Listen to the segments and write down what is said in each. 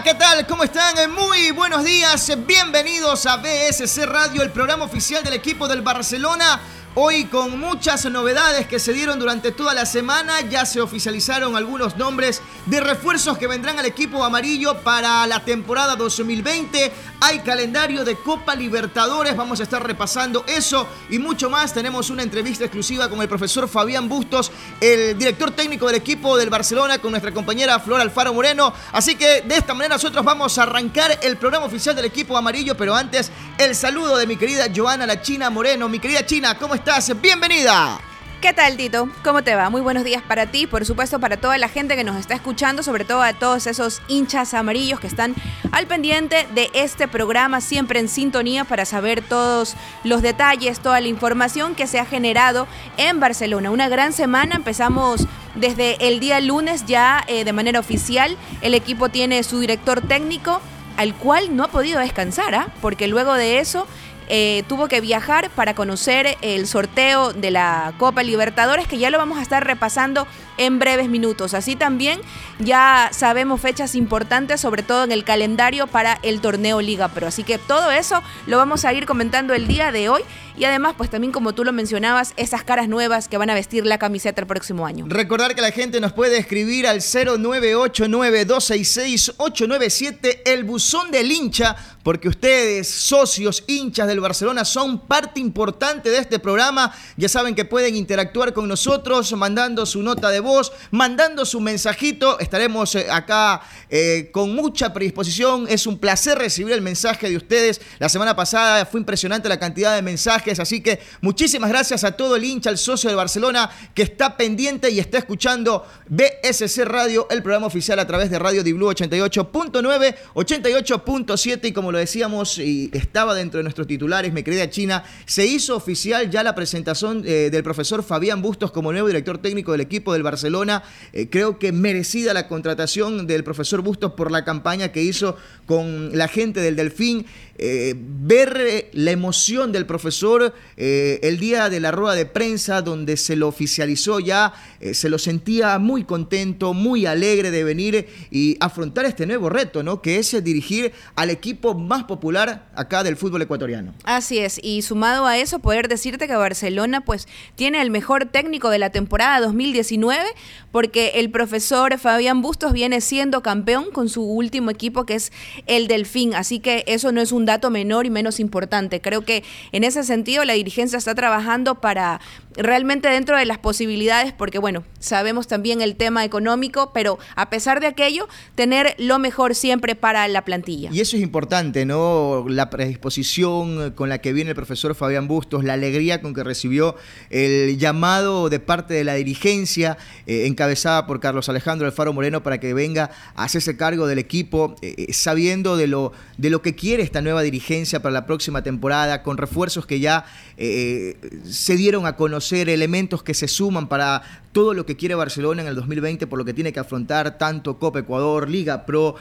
¿qué tal? ¿Cómo están? Muy buenos días. Bienvenidos a BSC Radio, el programa oficial del equipo del Barcelona. Hoy con muchas novedades que se dieron durante toda la semana, ya se oficializaron algunos nombres de refuerzos que vendrán al equipo amarillo para la temporada 2020. Hay calendario de Copa Libertadores, vamos a estar repasando eso y mucho más. Tenemos una entrevista exclusiva con el profesor Fabián Bustos, el director técnico del equipo del Barcelona, con nuestra compañera Flor Alfaro Moreno. Así que de esta manera nosotros vamos a arrancar el programa oficial del equipo amarillo, pero antes el saludo de mi querida Joana La China Moreno. Mi querida China, ¿cómo estás? Bienvenida. ¿Qué tal, Tito? ¿Cómo te va? Muy buenos días para ti, por supuesto para toda la gente que nos está escuchando, sobre todo a todos esos hinchas amarillos que están al pendiente de este programa, siempre en sintonía para saber todos los detalles, toda la información que se ha generado en Barcelona. Una gran semana, empezamos desde el día lunes ya eh, de manera oficial. El equipo tiene su director técnico, al cual no ha podido descansar, ¿ah? porque luego de eso eh, tuvo que viajar para conocer el sorteo de la Copa Libertadores, que ya lo vamos a estar repasando en breves minutos. Así también ya sabemos fechas importantes, sobre todo en el calendario para el torneo Liga Pro. Así que todo eso lo vamos a ir comentando el día de hoy. Y además, pues también como tú lo mencionabas, esas caras nuevas que van a vestir la camiseta el próximo año. Recordar que la gente nos puede escribir al 0989-266-897, el buzón del hincha, porque ustedes, socios, hinchas del Barcelona, son parte importante de este programa. Ya saben que pueden interactuar con nosotros mandando su nota de voz, mandando su mensajito. Estaremos eh, acá eh, con mucha predisposición. Es un placer recibir el mensaje de ustedes. La semana pasada fue impresionante la cantidad de mensajes, así que muchísimas gracias a todo el hincha, al socio de Barcelona que está pendiente y está escuchando BSC Radio, el programa oficial a través de Radio Diblu 88.9, 88.7 y como lo decíamos y estaba dentro de nuestros titulares, mi querida China, se hizo oficial ya la presentación eh, del profesor Fabián Bustos como nuevo director técnico del equipo del Barcelona Barcelona. Eh, creo que merecida la contratación del profesor Bustos por la campaña que hizo con la gente del Delfín. Eh, ver eh, la emoción del profesor el día de la rueda de prensa donde se lo oficializó ya, se lo sentía muy contento, muy alegre de venir y afrontar este nuevo reto, ¿no? Que es dirigir al equipo más popular acá del fútbol ecuatoriano. Así es, y sumado a eso, poder decirte que Barcelona pues tiene el mejor técnico de la temporada 2019 porque el profesor Fabián Bustos viene siendo campeón con su último equipo que es el Delfín, así que eso no es un dato menor y menos importante. Creo que en ese sentido la dirigencia está trabajando para realmente dentro de las posibilidades, porque bueno, sabemos también el tema económico, pero a pesar de aquello, tener lo mejor siempre para la plantilla. Y eso es importante, ¿no? La predisposición con la que viene el profesor Fabián Bustos, la alegría con que recibió el llamado de parte de la dirigencia, eh, encabezada por Carlos Alejandro Alfaro Moreno, para que venga a hacerse cargo del equipo, eh, eh, sabiendo de lo, de lo que quiere esta nueva dirigencia para la próxima temporada, con refuerzos que ya se dieron a conocer, elementos que se suman para todo lo que quiere Barcelona en el 2020, por lo que tiene que afrontar tanto Copa Ecuador, Liga Pro,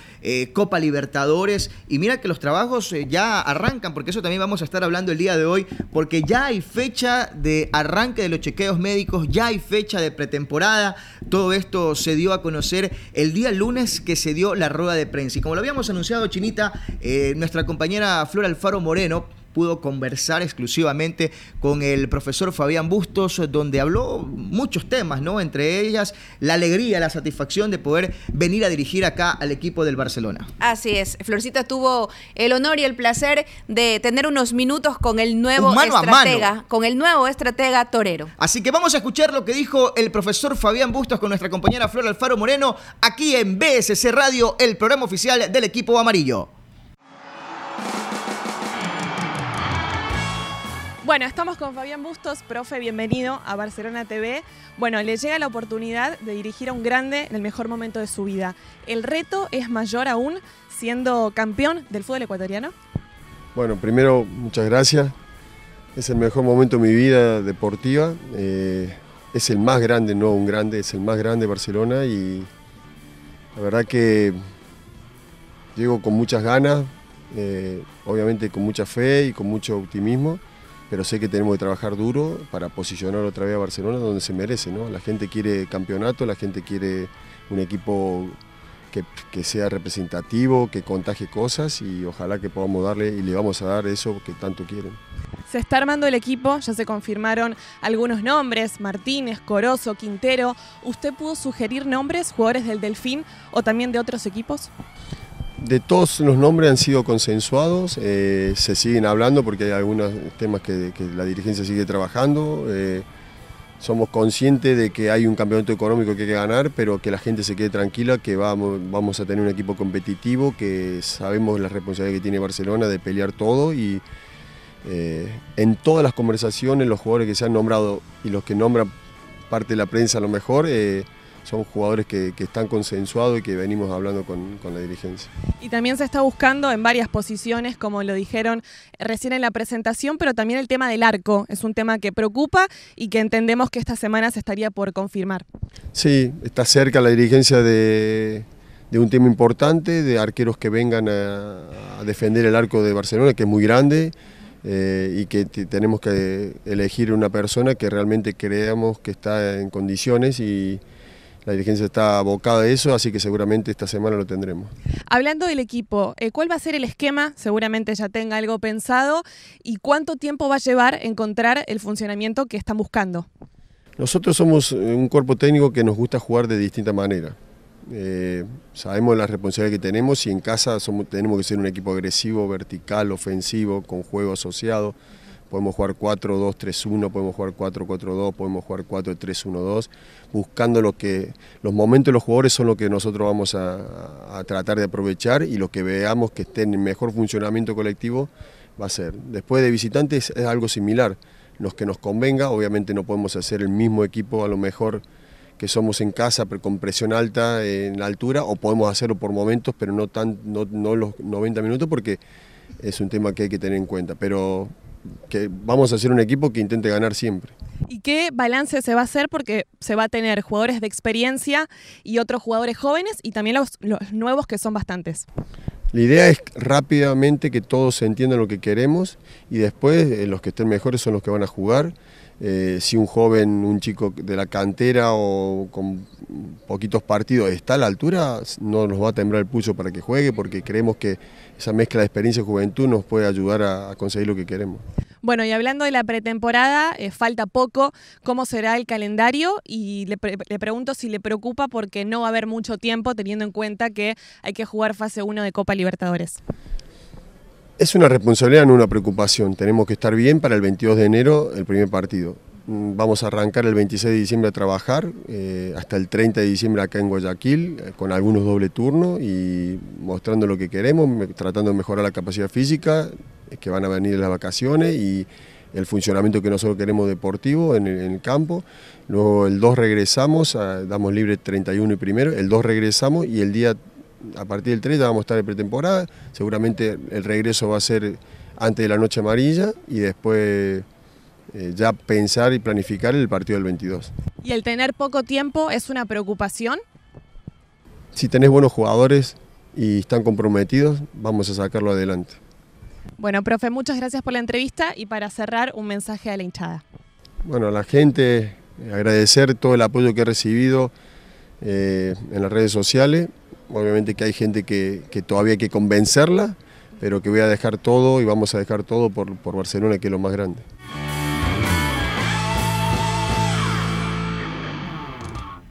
Copa Libertadores. Y mira que los trabajos ya arrancan, porque eso también vamos a estar hablando el día de hoy, porque ya hay fecha de arranque de los chequeos médicos, ya hay fecha de pretemporada todo esto se dio a conocer el día lunes que se dio la rueda de prensa. Y como lo habíamos anunciado, Chinita, eh, nuestra compañera Flor Alfaro Moreno pudo conversar exclusivamente con el profesor Fabián Bustos, donde habló muchos temas, ¿no? Entre ellas la alegría, la satisfacción de poder venir a dirigir acá al equipo del Barcelona. Así es, Florcita tuvo el honor y el placer de tener unos minutos con el nuevo estratega, con el nuevo estratega torero. Así que vamos a escuchar lo que dijo el profesor Fabián Bustos con nuestra compañera Flor Alfaro Moreno aquí en BSC Radio, el programa oficial del equipo amarillo. Bueno, estamos con Fabián Bustos, profe, bienvenido a Barcelona TV. Bueno, le llega la oportunidad de dirigir a un grande en el mejor momento de su vida. ¿El reto es mayor aún siendo campeón del fútbol ecuatoriano? Bueno, primero, muchas gracias. Es el mejor momento de mi vida deportiva. Eh, es el más grande, no un grande, es el más grande de Barcelona y la verdad que llego con muchas ganas, eh, obviamente con mucha fe y con mucho optimismo pero sé que tenemos que trabajar duro para posicionar otra vez a Barcelona donde se merece. ¿no? La gente quiere campeonato, la gente quiere un equipo que, sea representativo, que contagie cosas y ojalá que podamos darle y le vamos a dar eso que tanto quieren. Se está armando el equipo, ya se confirmaron algunos nombres, Martínez, Corozo, Quintero. ¿Usted pudo sugerir nombres, jugadores del Delfín o también de otros equipos? De todos los nombres han sido consensuados, eh, se siguen hablando porque hay algunos temas que, la dirigencia sigue trabajando. Eh, somos conscientes de que hay un campeonato económico que hay que ganar, pero que la gente se quede tranquila, que vamos, a tener un equipo competitivo, que sabemos la responsabilidad que tiene Barcelona de pelear todo y eh, en todas las conversaciones los jugadores que se han nombrado y los que nombran parte de la prensa a lo mejor, son jugadores que, están consensuados y que venimos hablando con, la dirigencia. Y también se está buscando en varias posiciones, como lo dijeron recién en la presentación, pero también el tema del arco es un tema que preocupa y que entendemos que esta semana se estaría por confirmar. Sí, está cerca la dirigencia de, un tema importante, de arqueros que vengan a, defender el arco de Barcelona, que es muy grande. Eh, y que tenemos que elegir una persona que realmente creamos que está en condiciones y, la dirigencia está abocada a eso, así que seguramente esta semana lo tendremos. Hablando del equipo, eh, ¿cuál va a ser el esquema? Seguramente ya tenga algo pensado. ¿Y cuánto tiempo va a llevar encontrar el funcionamiento que están buscando? Nosotros somos un cuerpo técnico que nos gusta jugar de distinta manera. Eh, sabemos la responsabilidad que tenemos y en casa somos, tenemos que ser un equipo agresivo, vertical, ofensivo, con juego asociado podemos jugar 4-2-3-1, podemos jugar 4-4-2, podemos jugar 4-3-1-2, buscando lo que los momentos de los jugadores son lo que nosotros vamos a, tratar de aprovechar y lo que veamos que esté en mejor funcionamiento colectivo va a ser. Después de visitantes es algo similar, los que nos convenga, obviamente no podemos hacer el mismo equipo a lo mejor que somos en casa pero con presión alta en altura o podemos hacerlo por momentos pero no, tan, no, no los 90 minutos porque es un tema que hay que tener en cuenta. Pero que vamos a ser un equipo que intente ganar siempre. ¿Y qué balance se va a hacer? Porque se va a tener jugadores de experiencia y otros jugadores jóvenes y también los, nuevos que son bastantes. La idea es rápidamente que todos entiendan lo que queremos y después eh, los que estén mejores son los que van a jugar. Eh, si un joven, un chico de la cantera o con poquitos partidos está a la altura, no nos va a temblar el pulso para que juegue porque creemos que esa mezcla de experiencia y juventud nos puede ayudar a, conseguir lo que queremos. Bueno, y hablando de la pretemporada, eh, falta poco, ¿cómo será el calendario? Y le, le, pregunto si le preocupa porque no va a haber mucho tiempo teniendo en cuenta que hay que jugar fase 1 de Copa Libertadores. Es una responsabilidad, no una preocupación. Tenemos que estar bien para el 22 de enero, el primer partido. Mm, vamos a arrancar el 26 de diciembre a trabajar, eh, hasta el 30 de diciembre acá en Guayaquil, eh, con algunos doble turnos y mostrando lo que queremos, tratando de mejorar la capacidad física, que van a venir las vacaciones y el funcionamiento que nosotros queremos deportivo en el, campo. Luego el 2 regresamos, damos libre 31 y primero, el 2 regresamos y el día a partir del 3 ya vamos a estar en pretemporada, seguramente el regreso va a ser antes de la noche amarilla y después eh, ya pensar y planificar el partido del 22. ¿Y el tener poco tiempo es una preocupación? Si tenés buenos jugadores y están comprometidos, vamos a sacarlo adelante. Bueno, profe, muchas gracias por la entrevista y para cerrar un mensaje a la hinchada. Bueno, a la gente agradecer todo el apoyo que he recibido eh, en las redes sociales Obviamente que hay gente que, todavía hay que convencerla, pero que voy a dejar todo y vamos a dejar todo por, por Barcelona, que es lo más grande.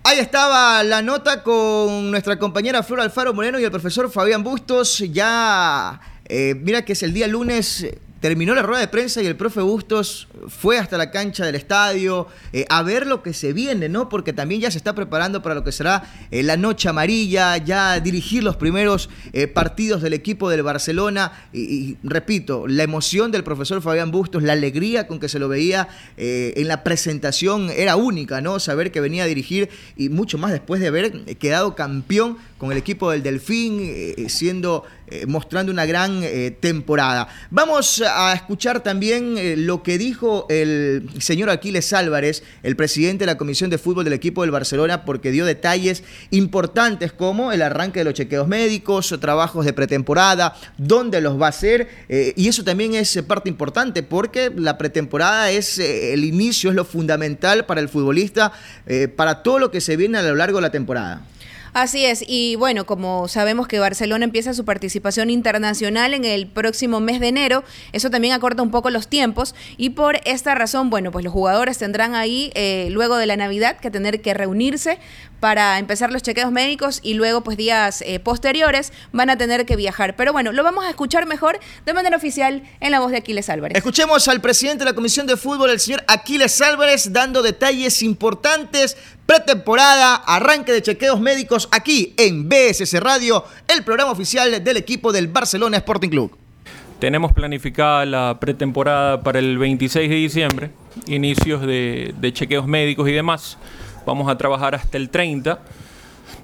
Ahí estaba la nota con nuestra compañera Flor Alfaro Moreno y el profesor Fabián Bustos. Ya, eh, mira que es el día lunes terminó la rueda de prensa y el profe Bustos fue hasta la cancha del estadio eh, a ver lo que se viene, ¿no? Porque también ya se está preparando para lo que será eh, la noche amarilla, ya dirigir los primeros eh, partidos del equipo del Barcelona. Y, repito, la emoción del profesor Fabián Bustos, la alegría con que se lo veía en la presentación era única, ¿no? Saber que venía a dirigir y mucho más después de haber quedado campeón con el equipo del Delfín, siendo mostrando una gran temporada. Vamos a escuchar también lo que dijo el señor Aquiles Álvarez, el presidente de la Comisión de Fútbol del equipo del Barcelona, porque dio detalles importantes como el arranque de los chequeos médicos, trabajos de pretemporada, dónde los va a hacer, eh, y eso también es parte importante porque la pretemporada es eh, el inicio, es lo fundamental para el futbolista, eh, para todo lo que se viene a lo largo de la temporada. Así es, y bueno, como sabemos que Barcelona empieza su participación internacional en el próximo mes de enero, eso también acorta un poco los tiempos y por esta razón, bueno, pues los jugadores tendrán ahí eh, luego de la Navidad que tener que reunirse para empezar los chequeos médicos y luego pues días eh, posteriores van a tener que viajar. Pero bueno, lo vamos a escuchar mejor de manera oficial en la voz de Aquiles Álvarez. Escuchemos al presidente de la Comisión de Fútbol, el señor Aquiles Álvarez, dando detalles importantes, pretemporada, arranque de chequeos médicos aquí en BSS Radio, el programa oficial del equipo del Barcelona Sporting Club. Tenemos planificada la pretemporada para el 26 de diciembre, inicios de, de chequeos médicos y demás. Vamos a trabajar hasta el 30.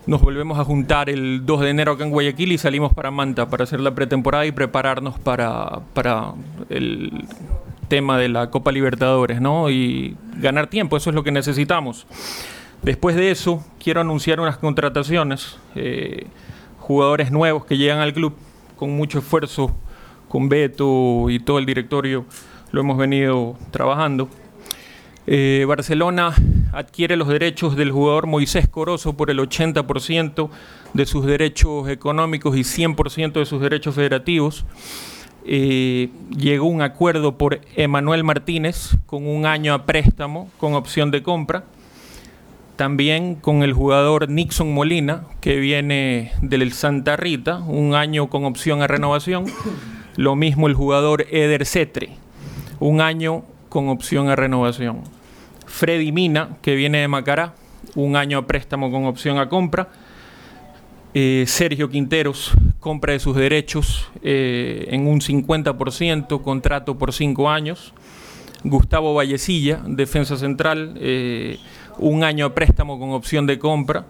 Nos volvemos a juntar el 2 de enero acá en Guayaquil y salimos para Manta para hacer la pretemporada y prepararnos para, para el tema de la Copa Libertadores, ¿no? Y ganar tiempo, eso es lo que necesitamos. Después de eso, quiero anunciar unas contrataciones, eh, jugadores nuevos que llegan al club con mucho esfuerzo, con Beto y todo el directorio lo hemos venido trabajando. Eh, Barcelona adquiere los derechos del jugador Moisés Corozo por el 80% de sus derechos económicos y 100% de sus derechos federativos. Eh, llegó un acuerdo por Emanuel Martínez con un año a préstamo con opción de compra. También con el jugador Nixon Molina, que viene del Santa Rita, un año con opción a renovación. Lo mismo el jugador Eder Cetre, un año con opción a renovación. Freddy Mina, que viene de Macará, un año a préstamo con opción a compra. Eh, Sergio Quinteros, compra de sus derechos eh, en un 50%, contrato por cinco años. Gustavo Vallecilla, defensa central, eh, un año a préstamo con opción de compra.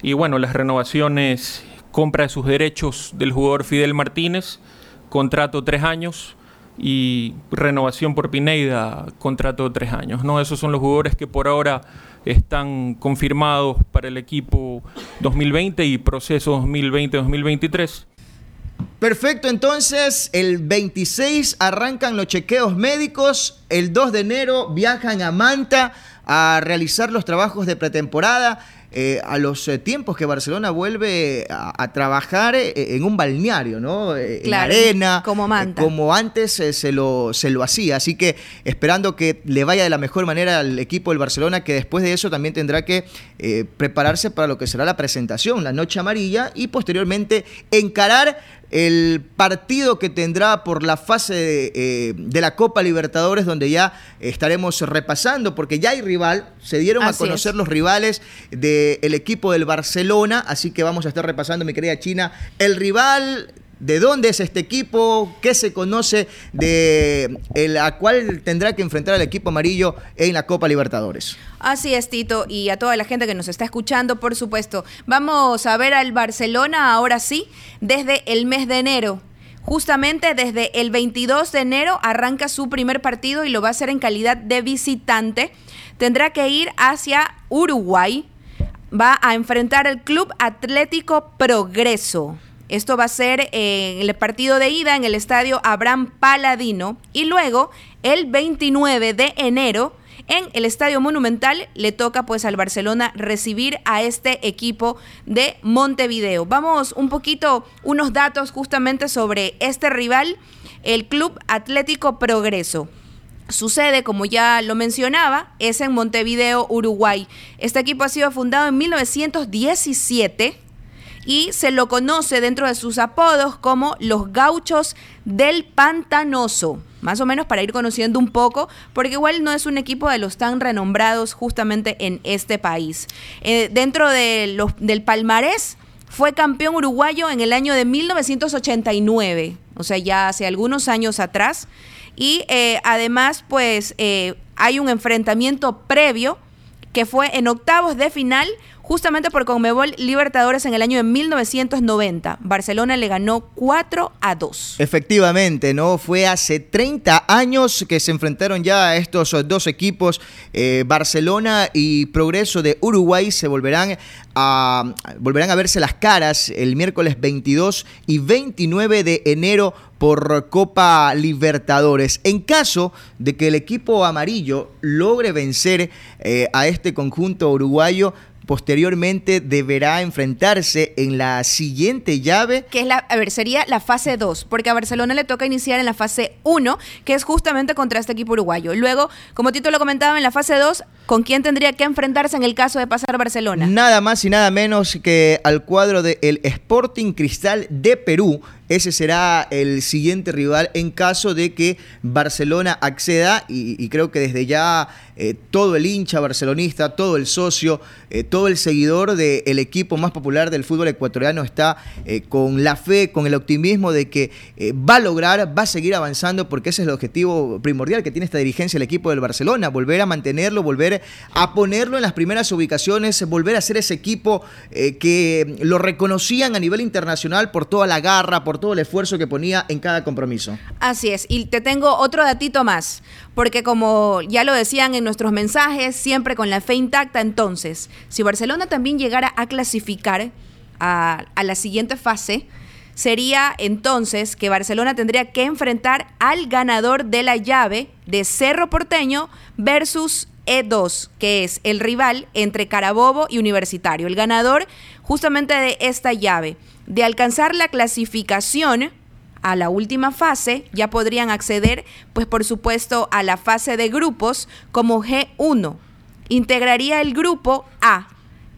Y bueno, las renovaciones, compra de sus derechos del jugador Fidel Martínez, contrato tres años y renovación por Pineida, contrato de tres años. ¿no? Esos son los jugadores que por ahora están confirmados para el equipo 2020 y proceso 2020-2023. Perfecto, entonces el 26 arrancan los chequeos médicos, el 2 de enero viajan a Manta a realizar los trabajos de pretemporada. Eh, a los eh, tiempos que Barcelona vuelve a, trabajar eh, en un balneario, ¿no? en arena. Como Manta. como antes se, lo, se lo hacía. Así que esperando que le vaya de la mejor manera al equipo del Barcelona, que después de eso también tendrá que prepararse para lo que será la presentación, la noche amarilla, y posteriormente encarar el partido que tendrá por la fase de, eh, la Copa Libertadores, donde ya estaremos repasando, porque ya hay rival, se dieron a conocer los rivales del equipo del Barcelona, así que vamos a estar repasando, mi querida China, el rival de dónde es este equipo, qué se conoce de el, a cuál tendrá que enfrentar el equipo amarillo en la Copa Libertadores. Así es, Tito, y a toda la gente que nos está escuchando, por supuesto. Vamos a ver al Barcelona ahora sí, desde el mes de enero. Justamente desde el 22 de enero arranca su primer partido y lo va a hacer en calidad de visitante. Tendrá que ir hacia Uruguay. Va a enfrentar al Club Atlético Progreso. Esto va a ser en el partido de ida en el estadio Abraham Paladino y luego el 29 de enero en el Estadio Monumental le toca pues al Barcelona recibir a este equipo de Montevideo. Vamos un poquito unos datos justamente sobre este rival, el Club Atlético Progreso. Sucede, como ya lo mencionaba, es en Montevideo, Uruguay. Este equipo ha sido fundado en 1917 y se lo conoce dentro de sus apodos como los gauchos del pantanoso. Más o menos para ir conociendo un poco, porque igual no es un equipo de los tan renombrados justamente en este país. Eh, dentro de los, del palmarés, fue campeón uruguayo en el año de 1989, o sea, ya hace algunos años atrás. Y eh, además, pues eh, hay un enfrentamiento previo que fue en octavos de final justamente por Conmebol Libertadores en el año de 1990. Barcelona le ganó 4 a 2. Efectivamente, ¿no? Fue hace 30 años que se enfrentaron ya a estos dos equipos. Eh, Barcelona y Progreso de Uruguay se volverán a, volverán a verse las caras el miércoles 22 y 29 de enero por Copa Libertadores. En caso de que el equipo amarillo logre vencer eh, a este conjunto uruguayo, posteriormente deberá enfrentarse en la siguiente llave. Que es la, a ver, sería la fase 2, porque a Barcelona le toca iniciar en la fase 1, que es justamente contra este equipo uruguayo. Luego, como Tito lo comentaba, en la fase 2, ¿con quién tendría que enfrentarse en el caso de pasar Barcelona? Nada más y nada menos que al cuadro del Sporting Cristal de Perú, ese será el siguiente rival en caso de que Barcelona acceda y, creo que desde ya eh, todo el hincha barcelonista, todo el socio, eh, todo el seguidor del equipo más popular del fútbol ecuatoriano está eh, con la fe, con el optimismo de que va a lograr, va a seguir avanzando porque ese es el objetivo primordial que tiene esta dirigencia del equipo del Barcelona, volver a mantenerlo, volver a ponerlo en las primeras ubicaciones, volver a ser ese equipo que lo reconocían a nivel internacional por toda la garra, por todo el esfuerzo que ponía en cada compromiso. Así es, y te tengo otro datito más, porque como ya lo decían en nuestros mensajes, siempre con la fe intacta, entonces, si Barcelona también llegara a clasificar a, a la siguiente fase, sería entonces que Barcelona tendría que enfrentar al ganador de la llave de Cerro Porteño versus E2, que es el rival entre Carabobo y Universitario, el ganador justamente de esta llave de alcanzar la clasificación a la última fase, ya podrían acceder, pues por supuesto, a la fase de grupos como G1. Integraría el grupo A,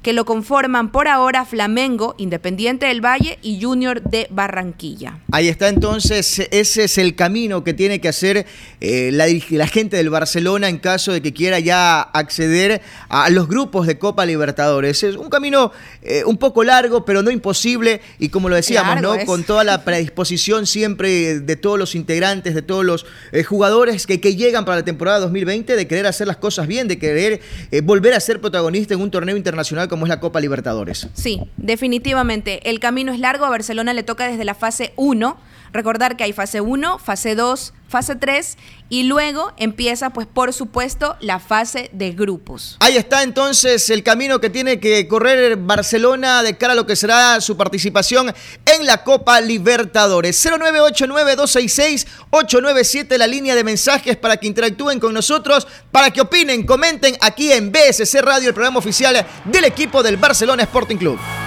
que lo conforman por ahora Flamengo, Independiente del Valle y Junior de Barranquilla. Ahí está entonces, ese es el camino que tiene que hacer eh, la, gente del Barcelona en caso de que quiera ya acceder a los grupos de Copa Libertadores. Es un camino eh, un poco largo, pero no imposible y como lo decíamos, ¿no? con toda la predisposición siempre de todos los integrantes, de todos los eh, jugadores que, que, llegan para la temporada 2020, de querer hacer las cosas bien, de querer volver a ser protagonista en un torneo internacional como es la Copa Libertadores. Sí, definitivamente. El camino es largo. A Barcelona le toca desde la fase 1. Recordar que hay fase 1, fase 2, fase 3 y luego empieza pues por supuesto la fase de grupos. Ahí está entonces el camino que tiene que correr Barcelona de cara a lo que será su participación en la Copa Libertadores. 0989-266-897 la línea de mensajes para que interactúen con nosotros, para que opinen, comenten aquí en BSC Radio, el programa oficial del equipo del Barcelona Sporting Club.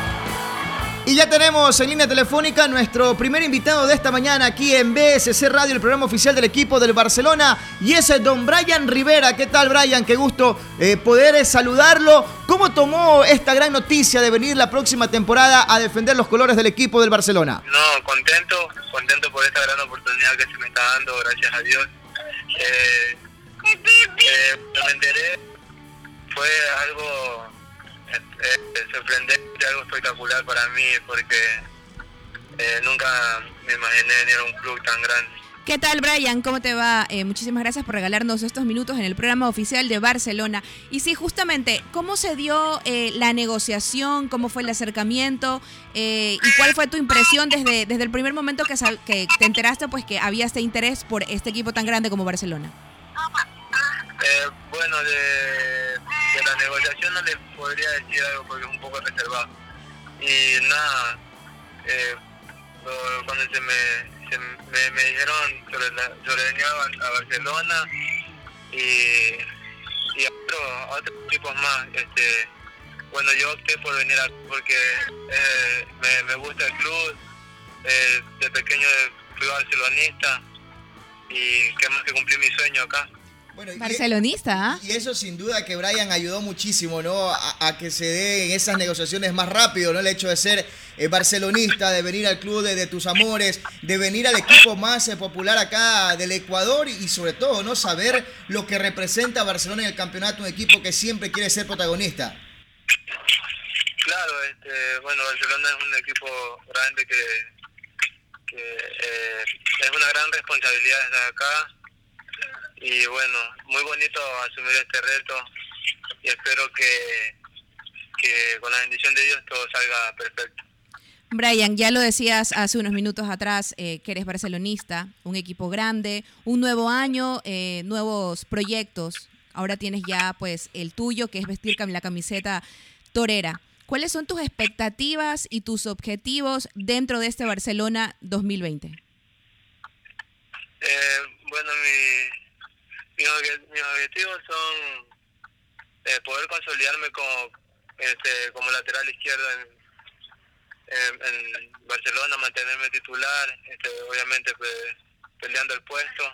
Y ya tenemos en línea telefónica nuestro primer invitado de esta mañana aquí en BSC Radio, el programa oficial del equipo del Barcelona, y es el don Brian Rivera. ¿Qué tal, Brian? Qué gusto eh, poder saludarlo. ¿Cómo tomó esta gran noticia de venir la próxima temporada a defender los colores del equipo del Barcelona? No, contento, contento por esta gran oportunidad que se me está dando, gracias a Dios. Eh, eh, me enteré, fue algo eh, sorprendente, algo espectacular para mí porque eh, nunca me imaginé ni era un club tan grande. ¿Qué tal, Brian? ¿Cómo te va? Eh, muchísimas gracias por regalarnos estos minutos en el programa oficial de Barcelona. Y sí, justamente, ¿cómo se dio eh, la negociación? ¿Cómo fue el acercamiento? ¿Y cuál fue tu impresión desde, desde el primer momento que, que te enteraste pues, que había este interés por este equipo tan grande como Barcelona? Bueno, de de la negociación no les podría decir algo porque es un poco reservado. Y nada, eh, cuando se me, se me, me, dijeron sobre, la, sobre venir a, Barcelona y, y a, otros equipos más, este, bueno, yo opté por venir aquí porque eh, me, me, gusta el club, eh, de pequeño fui barcelonista y que más que cumplir mi sueño acá. Barcelonista, ¿ah? Y eso sin duda que Brian ayudó muchísimo, ¿no? A, que se den esas negociaciones más rápido, ¿no? El hecho de ser eh, barcelonista, de venir al club de, tus amores, de venir al equipo más eh, popular acá del Ecuador y, sobre todo, ¿no? Saber lo que representa Barcelona en el campeonato, un equipo que siempre quiere ser protagonista. Claro, este, bueno, Barcelona es un equipo grande que, eh, es una gran responsabilidad desde acá y bueno, muy bonito asumir este reto y espero que, que con la bendición de Dios todo salga perfecto. Brian, ya lo decías hace unos minutos atrás eh, que eres barcelonista, un equipo grande, un nuevo año, eh, nuevos proyectos. Ahora tienes ya pues el tuyo, que es vestir la camiseta torera. ¿Cuáles son tus expectativas y tus objetivos dentro de este Barcelona 2020? Eh, bueno, mi, mis, objetivos son eh, poder consolidarme como, este, como lateral izquierdo en, Barcelona, mantenerme titular, este, obviamente peleando el puesto,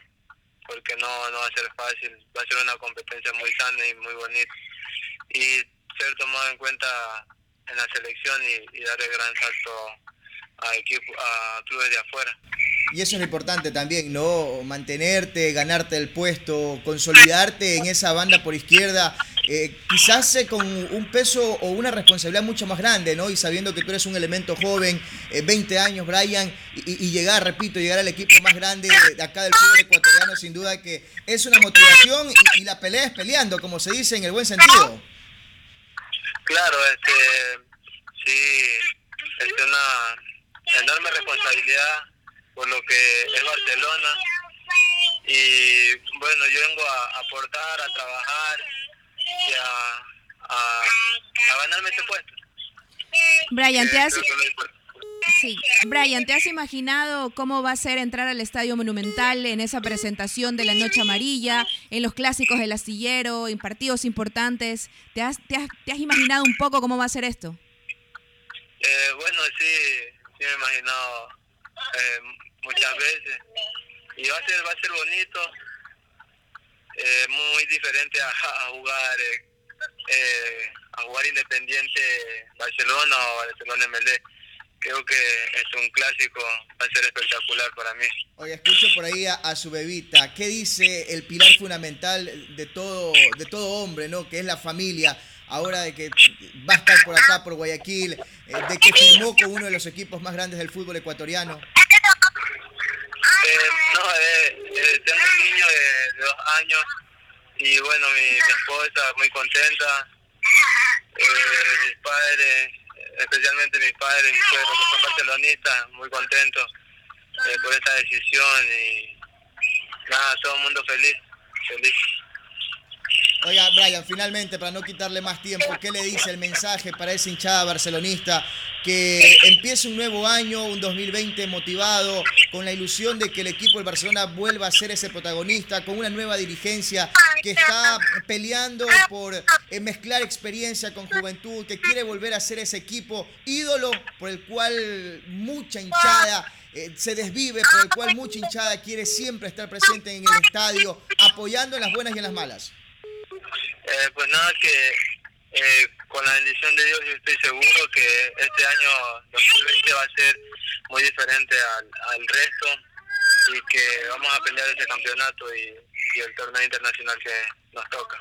porque no, no va a ser fácil, va a ser una competencia muy sana y muy bonita. Y ser tomado en cuenta en la selección y, y dar el gran salto a, equipo, a clubes de afuera. Y eso es lo importante también, ¿no? Mantenerte, ganarte el puesto, consolidarte en esa banda por izquierda, eh, quizás eh, con un peso o una responsabilidad mucho más grande, ¿no? Y sabiendo que tú eres un elemento joven, eh, 20 años, Brian, y, y, llegar, repito, llegar al equipo más grande de, acá del fútbol ecuatoriano, sin duda que es una motivación y, y la pelea es peleando, como se dice en el buen sentido. Claro, este, sí, es una enorme responsabilidad por lo que es Barcelona y bueno, yo vengo a aportar, a trabajar y a, a, a ganarme este puesto. Brian, ¿te Eh, has, sí. Brian, ¿te has imaginado cómo va a ser entrar al Estadio Monumental en esa presentación de la Noche Amarilla, en los clásicos del astillero, en partidos importantes? ¿Te has, te has, te has imaginado un poco cómo va a ser esto? Eh, bueno, sí, sí me he imaginado eh, muchas veces. Y va a ser, va a ser bonito, eh, muy diferente a, a jugar eh, eh, a jugar Independiente Barcelona o Barcelona MLE. Creo que es un clásico, va a ser espectacular para mí. Oye, escucho por ahí a, a su bebita. ¿Qué dice el pilar fundamental de todo, de todo hombre, ¿no? Que es la familia. Ahora de que va a estar por acá, por Guayaquil, eh, de que firmó con uno de los equipos más grandes del fútbol ecuatoriano. Eh, no, eh, eh, tengo un niño de, dos años y bueno, mi, esposa muy contenta. Eh, mis padres, especialmente mis padres, mis suegros que son barcelonistas, muy contentos por esta decisión y nada, todo el mundo feliz, feliz. Oiga, Brian, finalmente, para no quitarle más tiempo, ¿qué le dice el mensaje para esa hinchada barcelonista que empiece un nuevo año, un 2020 motivado, con la ilusión de que el equipo del Barcelona vuelva a ser ese protagonista, con una nueva dirigencia que está peleando por eh, mezclar experiencia con juventud, que quiere volver a ser ese equipo ídolo por el cual mucha hinchada eh, se desvive, por el cual mucha hinchada quiere siempre estar presente en el estadio, apoyando en las buenas y en las malas? Eh, pues nada, que eh, con la bendición de Dios yo estoy seguro que este año 2020 va a ser muy diferente al, al resto y que vamos a pelear ese campeonato y, y el torneo internacional que nos toca.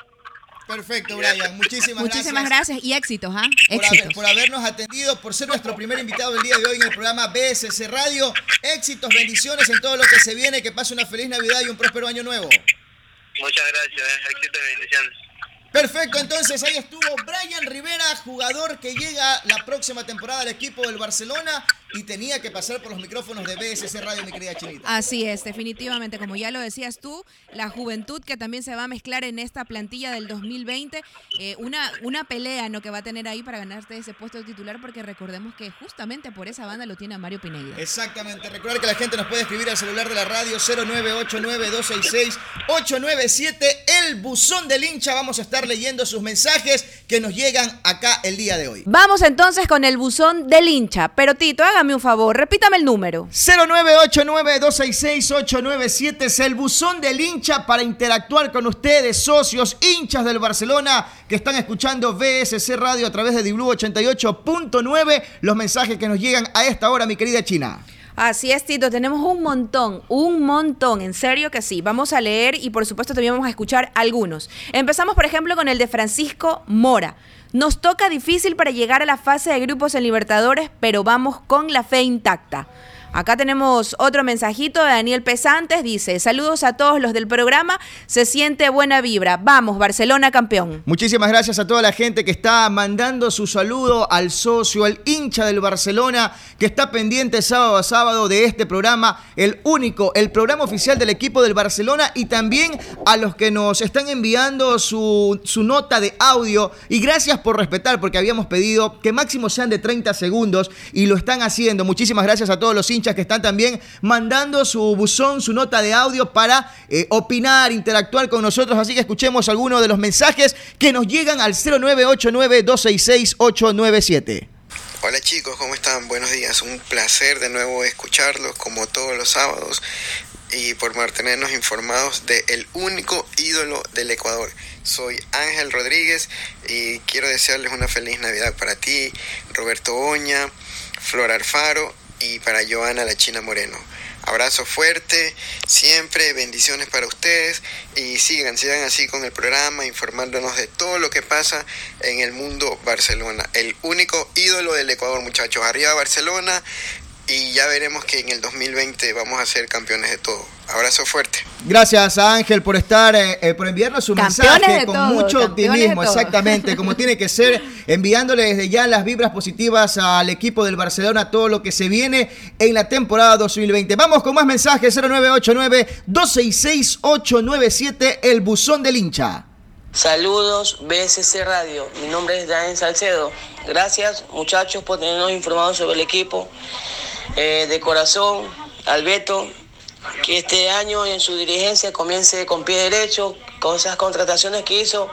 Perfecto, Brian. Muchísimas, Muchísimas gracias. gracias y éxitos, ¿ah? Por, haber- Éxitos. por habernos atendido, por ser nuestro primer invitado del día de hoy en el programa BSC Radio. Éxitos, bendiciones en todo lo que se viene. Que pase una feliz Navidad y un próspero año nuevo. Muchas gracias, eh, éxito y bendiciones. Perfecto, entonces ahí estuvo Brian Rivera, jugador que llega la próxima temporada al equipo del Barcelona y tenía que pasar por los micrófonos de BSC Radio, mi querida Chinita. Así es, definitivamente, como ya lo decías tú, la juventud que también se va a mezclar en esta plantilla del 2020, eh, una, una pelea ¿no? que va a tener ahí para ganarte ese puesto de titular, porque recordemos que justamente por esa banda lo tiene a Mario Pineda. Exactamente, recuerda que la gente nos puede escribir al celular de la radio 0989-266-897, el buzón del hincha. Vamos a estar leyendo sus mensajes que nos llegan acá el día de hoy. Vamos entonces con el buzón del hincha, pero Tito, hágame un favor, repítame el número. 0989-266-897 es el buzón del hincha para interactuar con ustedes, socios, hinchas del Barcelona que están escuchando VSC Radio a través de Diblu 88.9. Los mensajes que nos llegan a esta hora, mi querida China. Así es, Tito, tenemos un montón, un montón, en serio que sí. Vamos a leer y por supuesto también vamos a escuchar algunos. Empezamos, por ejemplo, con el de Francisco Mora. Nos toca difícil para llegar a la fase de grupos en Libertadores, pero vamos con la fe intacta. Acá tenemos otro mensajito de Daniel Pesantes, dice, saludos a todos los del programa, se siente buena vibra, vamos, Barcelona campeón. Muchísimas gracias a toda la gente que está mandando su saludo al socio, al hincha del Barcelona, que está pendiente sábado a sábado de este programa, el único, el programa oficial del equipo del Barcelona, y también a los que nos están enviando su, su nota de audio. Y gracias por respetar, porque habíamos pedido que máximo sean de 30 segundos y lo están haciendo. Muchísimas gracias a todos los hinchas que están también mandando su buzón, su nota de audio para eh, opinar, interactuar con nosotros. Así que escuchemos algunos de los mensajes que nos llegan al 0989-266-897. Hola chicos, ¿cómo están? Buenos días. Un placer de nuevo escucharlos como todos los sábados y por mantenernos informados de el único ídolo del Ecuador. Soy Ángel Rodríguez y quiero desearles una feliz Navidad para ti, Roberto Oña, Flor Alfaro y para Joana La China Moreno. Abrazo fuerte, siempre bendiciones para ustedes y sigan, sigan así con el programa, informándonos de todo lo que pasa en el mundo Barcelona. El único ídolo del Ecuador, muchachos. Arriba Barcelona, y ya veremos que en el 2020 vamos a ser campeones de todo. Abrazo fuerte. Gracias a Ángel por estar, eh, eh, por enviarnos su mensaje con mucho optimismo, exactamente, como tiene que ser, enviándole desde ya las vibras positivas al equipo del Barcelona, todo lo que se viene en la temporada 2020. Vamos con más mensajes, 0989-266-897, el buzón del hincha. Saludos BSC Radio, mi nombre es Daniel Salcedo. Gracias muchachos por tenernos informados sobre el equipo. Eh, de corazón al Beto, que este año en su dirigencia comience con pie derecho, con esas contrataciones que hizo,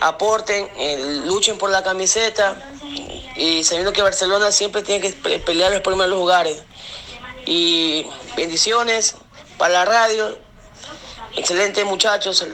aporten, eh, luchen por la camiseta y sabiendo que Barcelona siempre tiene que pelear los primeros lugares. Y bendiciones para la radio, excelente muchachos.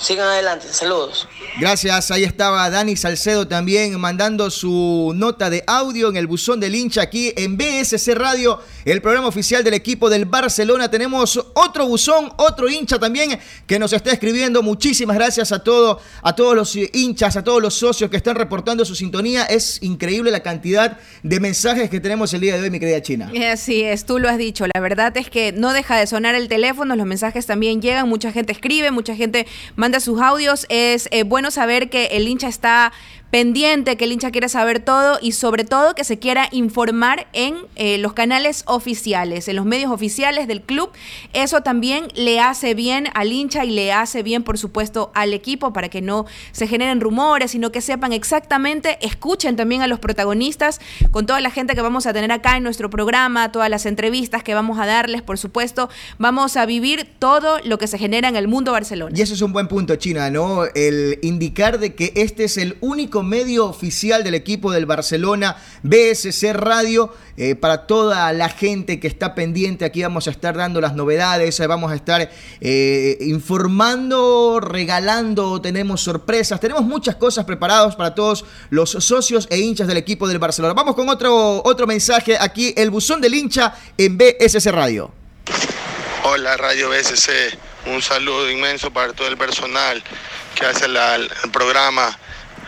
Sigan adelante, saludos. Gracias, ahí estaba Dani Salcedo también mandando su nota de audio en el buzón del hincha aquí en BSC Radio, el programa oficial del equipo del Barcelona. Tenemos otro buzón, otro hincha también que nos está escribiendo. Muchísimas gracias a, todo, a todos los hinchas, a todos los socios que están reportando su sintonía. Es increíble la cantidad de mensajes que tenemos el día de hoy, mi querida China. Así es, tú lo has dicho. La verdad es que no deja de sonar el teléfono, los mensajes también llegan, mucha gente escribe, mucha gente manda sus audios. Es eh, bueno saber que el hincha está pendiente, que el hincha quiere saber todo y sobre todo que se quiera informar en eh, los canales oficiales, en los medios oficiales del club. Eso también le hace bien al hincha y le hace bien, por supuesto, al equipo para que no se generen rumores, sino que sepan exactamente, escuchen también a los protagonistas con toda la gente que vamos a tener acá en nuestro programa, todas las entrevistas que vamos a darles, por supuesto, vamos a vivir todo lo que se genera en el mundo Barcelona. Y eso es un buen punto, China, ¿no? El indicar de que este es el único medio oficial del equipo del Barcelona, BSC Radio, eh, para toda la gente que está pendiente. Aquí vamos a estar dando las novedades, vamos a estar eh, informando, regalando, tenemos sorpresas, tenemos muchas cosas preparadas para todos los socios e hinchas del equipo del Barcelona. Vamos con otro, otro mensaje aquí, el buzón del hincha en BSC Radio. Hola Radio BSC, un saludo inmenso para todo el personal que hace el programa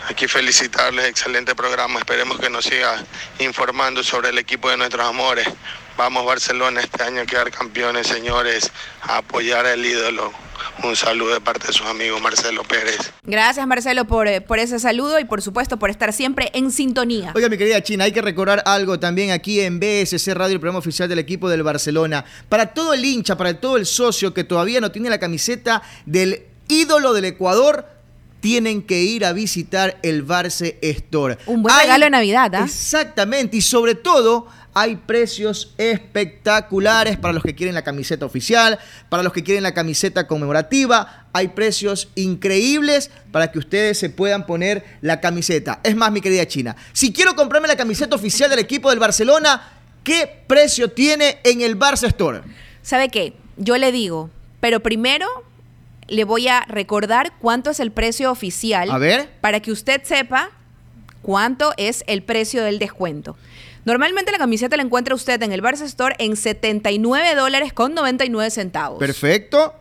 Aquí felicitarles, excelente programa. Esperemos que nos siga informando sobre el equipo de nuestros amores. Vamos Barcelona este año a quedar campeones, señores, a apoyar al ídolo. Un saludo de parte de sus amigos Marcelo Pérez. Gracias Marcelo por, eh, por ese saludo y por supuesto por estar siempre en sintonía. Oiga mi querida China, hay que recordar algo también aquí en BSC Radio, el programa oficial del equipo del Barcelona. Para todo el hincha, para todo el socio que todavía no tiene la camiseta del ídolo del Ecuador, tienen que ir a visitar el Barce Store. Un buen regalo de Navidad, ¿ah? Exactamente, y sobre todo hay precios espectaculares para los que quieren la camiseta oficial, para los que quieren la camiseta conmemorativa. Hay precios increíbles para que ustedes se puedan poner la camiseta. Es más, mi querida China, si quiero comprarme la camiseta oficial del equipo del Barcelona, ¿qué precio tiene en el Barça Store? ¿Sabe qué? Yo le digo, pero primero le voy a recordar cuánto es el precio oficial. A ver. Para que usted sepa cuánto es el precio del descuento. Normalmente la camiseta la encuentra usted en el Barça Store en 79 dólares con 99 centavos. Perfecto.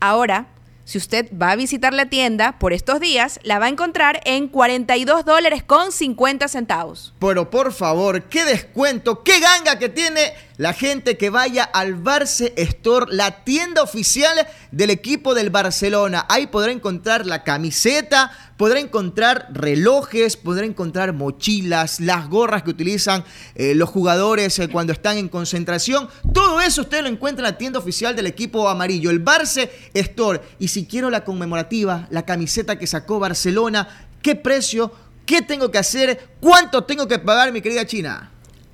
Ahora, si usted va a visitar la tienda por estos días, la va a encontrar en 42 dólares con 50 centavos. Pero por favor, qué descuento, qué ganga que tiene la gente que vaya al Barce Store, la tienda oficial del equipo del Barcelona. Ahí podrá encontrar la camiseta, podrá encontrar relojes, podrá encontrar mochilas, las gorras que utilizan eh, los jugadores eh, cuando están en concentración. Todo eso usted lo encuentra en la tienda oficial del equipo amarillo, el Barce Store. Y si quiero la conmemorativa, la camiseta que sacó Barcelona, ¿qué precio? ¿Qué tengo que hacer? ¿Cuánto tengo que pagar, mi querida China?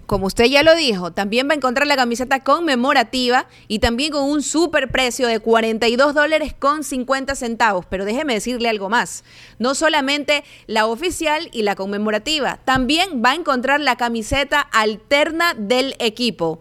Como usted ya lo dijo, también va a encontrar la camiseta conmemorativa y también con un super precio de 42 dólares con 50 centavos. Pero déjeme decirle algo más. No solamente la oficial y la conmemorativa, también va a encontrar la camiseta alterna del equipo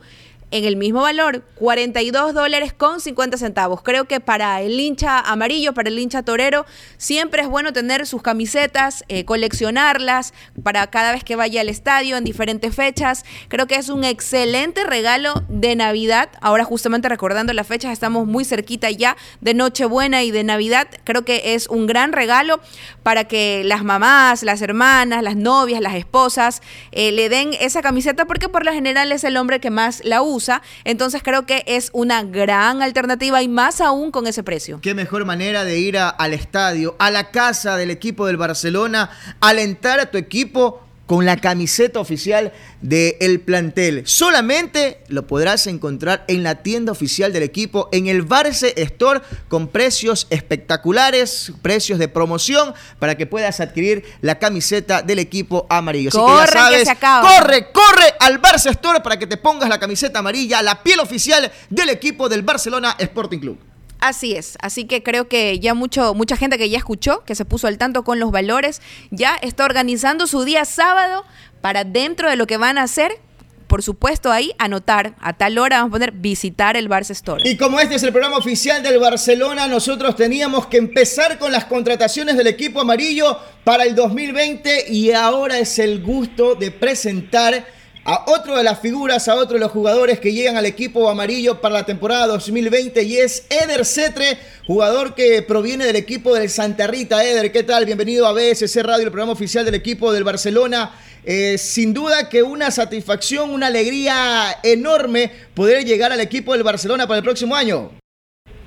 en el mismo valor, 42 dólares con 50 centavos. Creo que para el hincha amarillo, para el hincha torero, siempre es bueno tener sus camisetas, eh, coleccionarlas para cada vez que vaya al estadio en diferentes fechas. Creo que es un excelente regalo de Navidad. Ahora justamente recordando las fechas, estamos muy cerquita ya de Nochebuena y de Navidad. Creo que es un gran regalo para que las mamás, las hermanas, las novias, las esposas eh, le den esa camiseta porque por lo general es el hombre que más la usa entonces creo que es una gran alternativa y más aún con ese precio. Qué mejor manera de ir al estadio, a la casa del equipo del Barcelona, alentar a tu equipo con la camiseta oficial del plantel. Solamente lo podrás encontrar en la tienda oficial del equipo, en el Barce Store, con precios espectaculares, precios de promoción, para que puedas adquirir la camiseta del equipo amarillo. corre, que corre, corre al Barce Store para que te pongas la camiseta amarilla, la piel oficial del equipo del Barcelona Sporting Club. Así es, así que creo que ya mucho, mucha gente que ya escuchó, que se puso al tanto con los valores, ya está organizando su día sábado para dentro de lo que van a hacer, por supuesto ahí anotar, a tal hora vamos a poner visitar el Barça Store. Y como este es el programa oficial del Barcelona, nosotros teníamos que empezar con las contrataciones del equipo amarillo para el 2020 y ahora es el gusto de presentar a otro de las figuras, a otro de los jugadores que llegan al equipo amarillo para la temporada 2020 y es Eder Cetre, jugador que proviene del equipo del Santa Rita. Eder, ¿qué tal? Bienvenido a BSC Radio, el programa oficial del equipo del Barcelona. Eh, sin duda que una satisfacción, una alegría enorme poder llegar al equipo del Barcelona para el próximo año.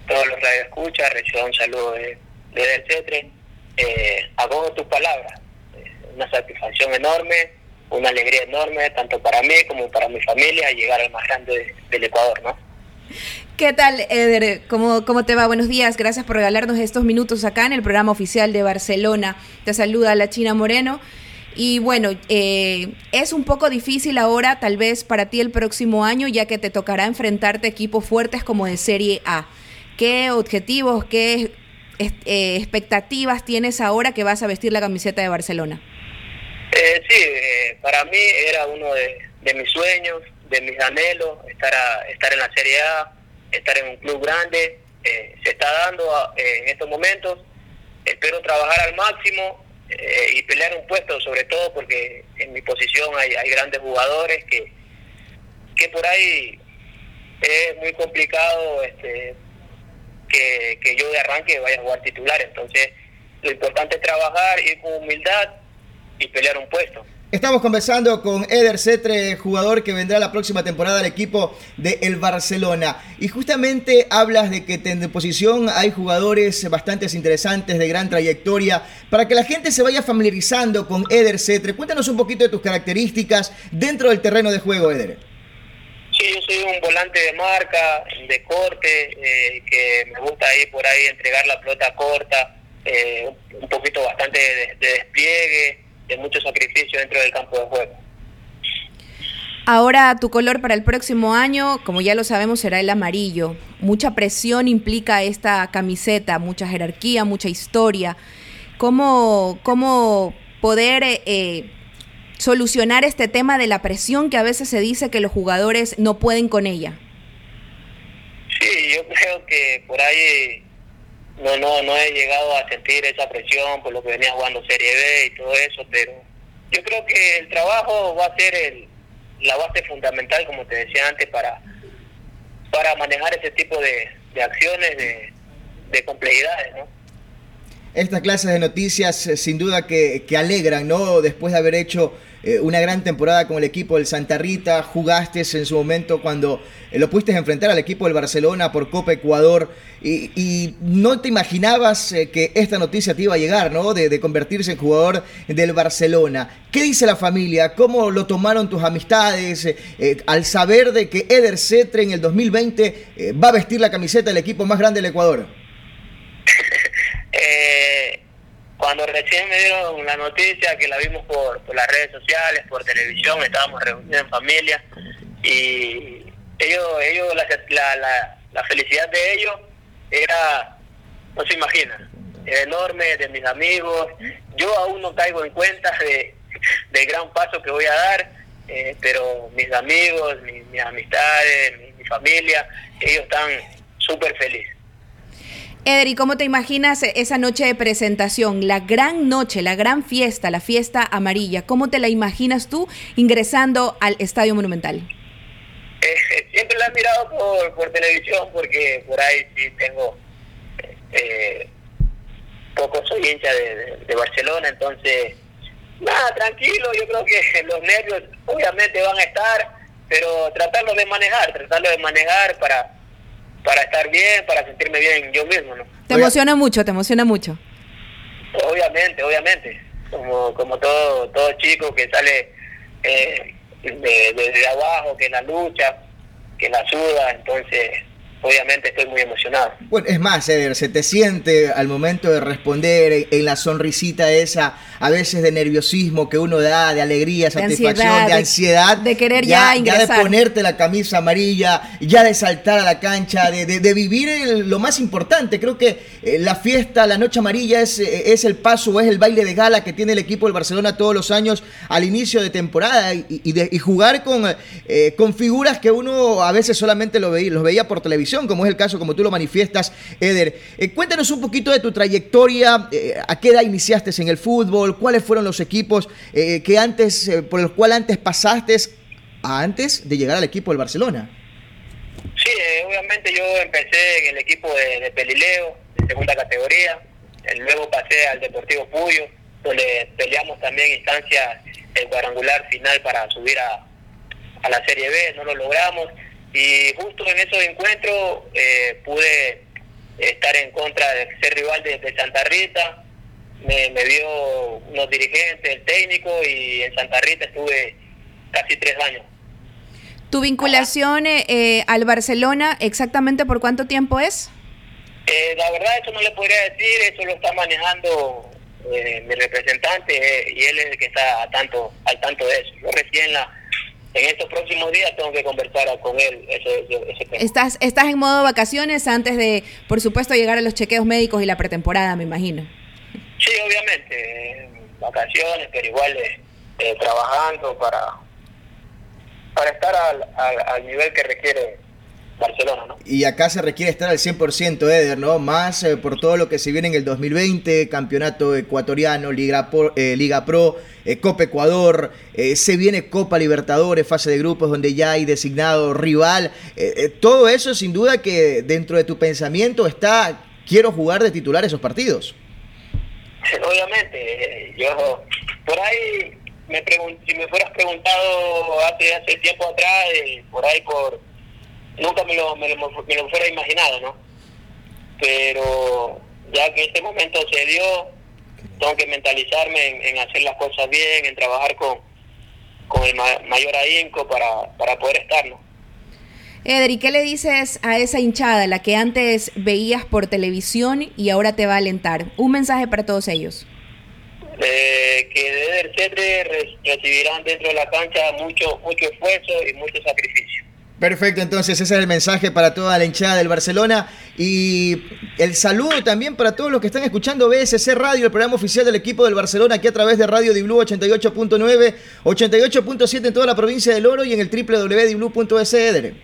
Todos los que escuchan, recibo un saludo de, Eder Cetre. Eh, tus palabras. Una satisfacción enorme una alegría enorme, tanto para mí como para mi familia, llegar al más grande del Ecuador, ¿no? ¿Qué tal, Eder? ¿Cómo, ¿Cómo te va? Buenos días. Gracias por regalarnos estos minutos acá en el programa oficial de Barcelona. Te saluda la China Moreno. Y bueno, eh, es un poco difícil ahora, tal vez para ti el próximo año, ya que te tocará enfrentarte a equipos fuertes como de Serie A. ¿Qué objetivos, qué eh, expectativas tienes ahora que vas a vestir la camiseta de Barcelona? Eh, sí, eh, para mí era uno de, mis sueños, de mis anhelos, estar, estar en la Serie A, estar en un club grande. Eh, se está dando en estos momentos. Espero trabajar al máximo y pelear un puesto, sobre todo porque en mi posición hay, hay grandes jugadores que, que por ahí es muy complicado este, que, que yo de arranque vaya a jugar titular. Entonces, lo importante es trabajar, ir con humildad y pelear un puesto. Estamos conversando con Eder Cetre, jugador que vendrá la próxima temporada al equipo de el Barcelona. Y justamente hablas de que en posición hay jugadores bastante interesantes, de gran trayectoria. Para que la gente se vaya familiarizando con Eder Cetre, cuéntanos un poquito de tus características dentro del terreno de juego, Eder. Sí, yo soy un volante de marca, de corte, eh, que me gusta ir por ahí entregar la pelota corta, eh, un poquito bastante de despliegue de mucho sacrificio dentro del campo de juego. Ahora tu color para el próximo año, como ya lo sabemos, será el amarillo. Mucha presión implica esta camiseta, mucha jerarquía, mucha historia. ¿Cómo, cómo poder eh, solucionar este tema de la presión que a veces se dice que los jugadores no pueden con ella? Sí, yo creo que por ahí no, no, no he llegado a sentir esa presión por lo que venía jugando Serie B y todo eso, pero yo creo que el trabajo va a ser el, la base fundamental, como te decía antes, para, para manejar ese tipo de, acciones, de, de complejidades, ¿no? Estas clases de noticias eh, sin duda que, que alegran, ¿no? Después de haber hecho eh, una gran temporada con el equipo del Santa Rita, jugaste en su momento cuando eh, lo pudiste enfrentar al equipo del Barcelona por Copa Ecuador y, no te imaginabas eh, que esta noticia te iba a llegar, ¿no? De, convertirse en jugador del Barcelona. ¿Qué dice la familia? ¿Cómo lo tomaron tus amistades al saber de que Eder Cetre en el 2020 va a vestir la camiseta del equipo más grande del Ecuador? cuando recién me dieron la noticia, que la vimos por, las redes sociales, por televisión, estábamos reunidos en familia y ellos, ellos la, la, la, felicidad de ellos era, no se imaginan, era enorme, de mis amigos. Yo aún no caigo en cuenta de, del gran paso que voy a dar, eh, pero mis amigos, mis, amistades, mi, mi familia, ellos están súper felices. Eder, ¿y cómo te imaginas esa noche de presentación? La gran noche, la gran fiesta, la fiesta amarilla. ¿Cómo te la imaginas tú ingresando al Estadio Monumental? Eh, siempre la he mirado por, por televisión porque por ahí sí tengo... Eh, poco soy hincha de, Barcelona, entonces... Nada, tranquilo, yo creo que los nervios obviamente van a estar, pero tratarlo de manejar, tratarlo de manejar para para estar bien, para sentirme bien yo mismo, ¿no? Te emociona mucho, te emociona mucho. Obviamente, obviamente. Como, como todo, todo chico que sale eh, de, abajo, que la lucha, que la suda, entonces obviamente estoy muy emocionado. Bueno, es más, Eder, se te siente al momento de responder en, la sonrisita esa, a veces de nerviosismo que uno da, de alegría, satisfacción, de ansiedad. De, querer ya, ingresar. Ya de ponerte la camisa amarilla, ya de saltar a la cancha, de, de, vivir lo más importante. Creo que eh, la fiesta, la noche amarilla es, eh, es el paso, es el baile de gala que tiene el equipo del Barcelona todos los años al inicio de temporada y, y, jugar con, eh, con figuras que uno a veces solamente lo veía, los veía por televisión como es el caso, como tú lo manifiestas, Eder. Eh, cuéntanos un poquito de tu trayectoria, eh, a qué edad iniciaste en el fútbol, cuáles fueron los equipos eh, que antes, por los cuales antes pasaste antes de llegar al equipo del Barcelona. Sí, obviamente yo empecé en el equipo de, Pelileo, de segunda categoría, luego pasé al Deportivo Puyo, donde peleamos también instancias el cuadrangular final para subir a, a la Serie B, no lo logramos y justo en esos encuentros eh, pude estar en contra de ser rival de, Santa Rita, me, me, vio unos dirigentes, el técnico y en Santa Rita estuve casi tres años. ¿Tu vinculación eh, eh, al Barcelona exactamente por cuánto tiempo es? la verdad eso no le podría decir, eso lo está manejando mi representante y él es el que está a tanto, al tanto de eso. Yo recién la en estos próximos días tengo que conversar con él ese, ese, tema. Estás, estás en modo vacaciones antes de, por supuesto, llegar a los chequeos médicos y la pretemporada, me imagino. Sí, obviamente, vacaciones, pero igual eh, eh, trabajando para, para estar al, al nivel que requiere Barcelona, ¿no? Y acá se requiere estar al 100%, Eder, ¿no? Más eh, por todo lo que se viene en el 2020, campeonato ecuatoriano, Liga, eh, Liga Pro, eh, Copa Ecuador, se viene Copa Libertadores, fase de grupos donde ya hay designado rival. todo eso sin duda que dentro de tu pensamiento está, quiero jugar de titular esos partidos. Obviamente, yo por ahí me si me fueras preguntado hace, hace tiempo atrás, por ahí por nunca me lo, me lo, fuera imaginado, ¿no? Pero ya que este momento se dio, tengo que mentalizarme en, hacer las cosas bien, en trabajar con, con el mayor ahínco para, para poder estar, ¿no? Eder, ¿y qué le dices a esa hinchada, la que antes veías por televisión y ahora te va a alentar? Un mensaje para todos ellos. Eh, que de Eder Cetre recibirán dentro de la cancha mucho, mucho esfuerzo y mucho sacrificio. Perfecto, entonces ese es el mensaje para toda la hinchada del Barcelona y el saludo también para todos los que están escuchando BSC Radio, el programa oficial del equipo del Barcelona, aquí a través de Radio Diblu 88.9, 88.7 en toda la provincia del Oro y en el www.diblu.es. Eh,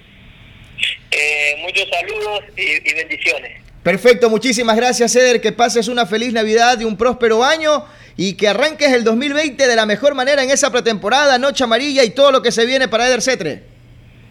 muchos saludos y, y bendiciones. Perfecto, muchísimas gracias Eder, que pases una feliz Navidad y un próspero año y que arranques el 2020 de la mejor manera en esa pretemporada, Noche Amarilla y todo lo que se viene para Eder Cetre.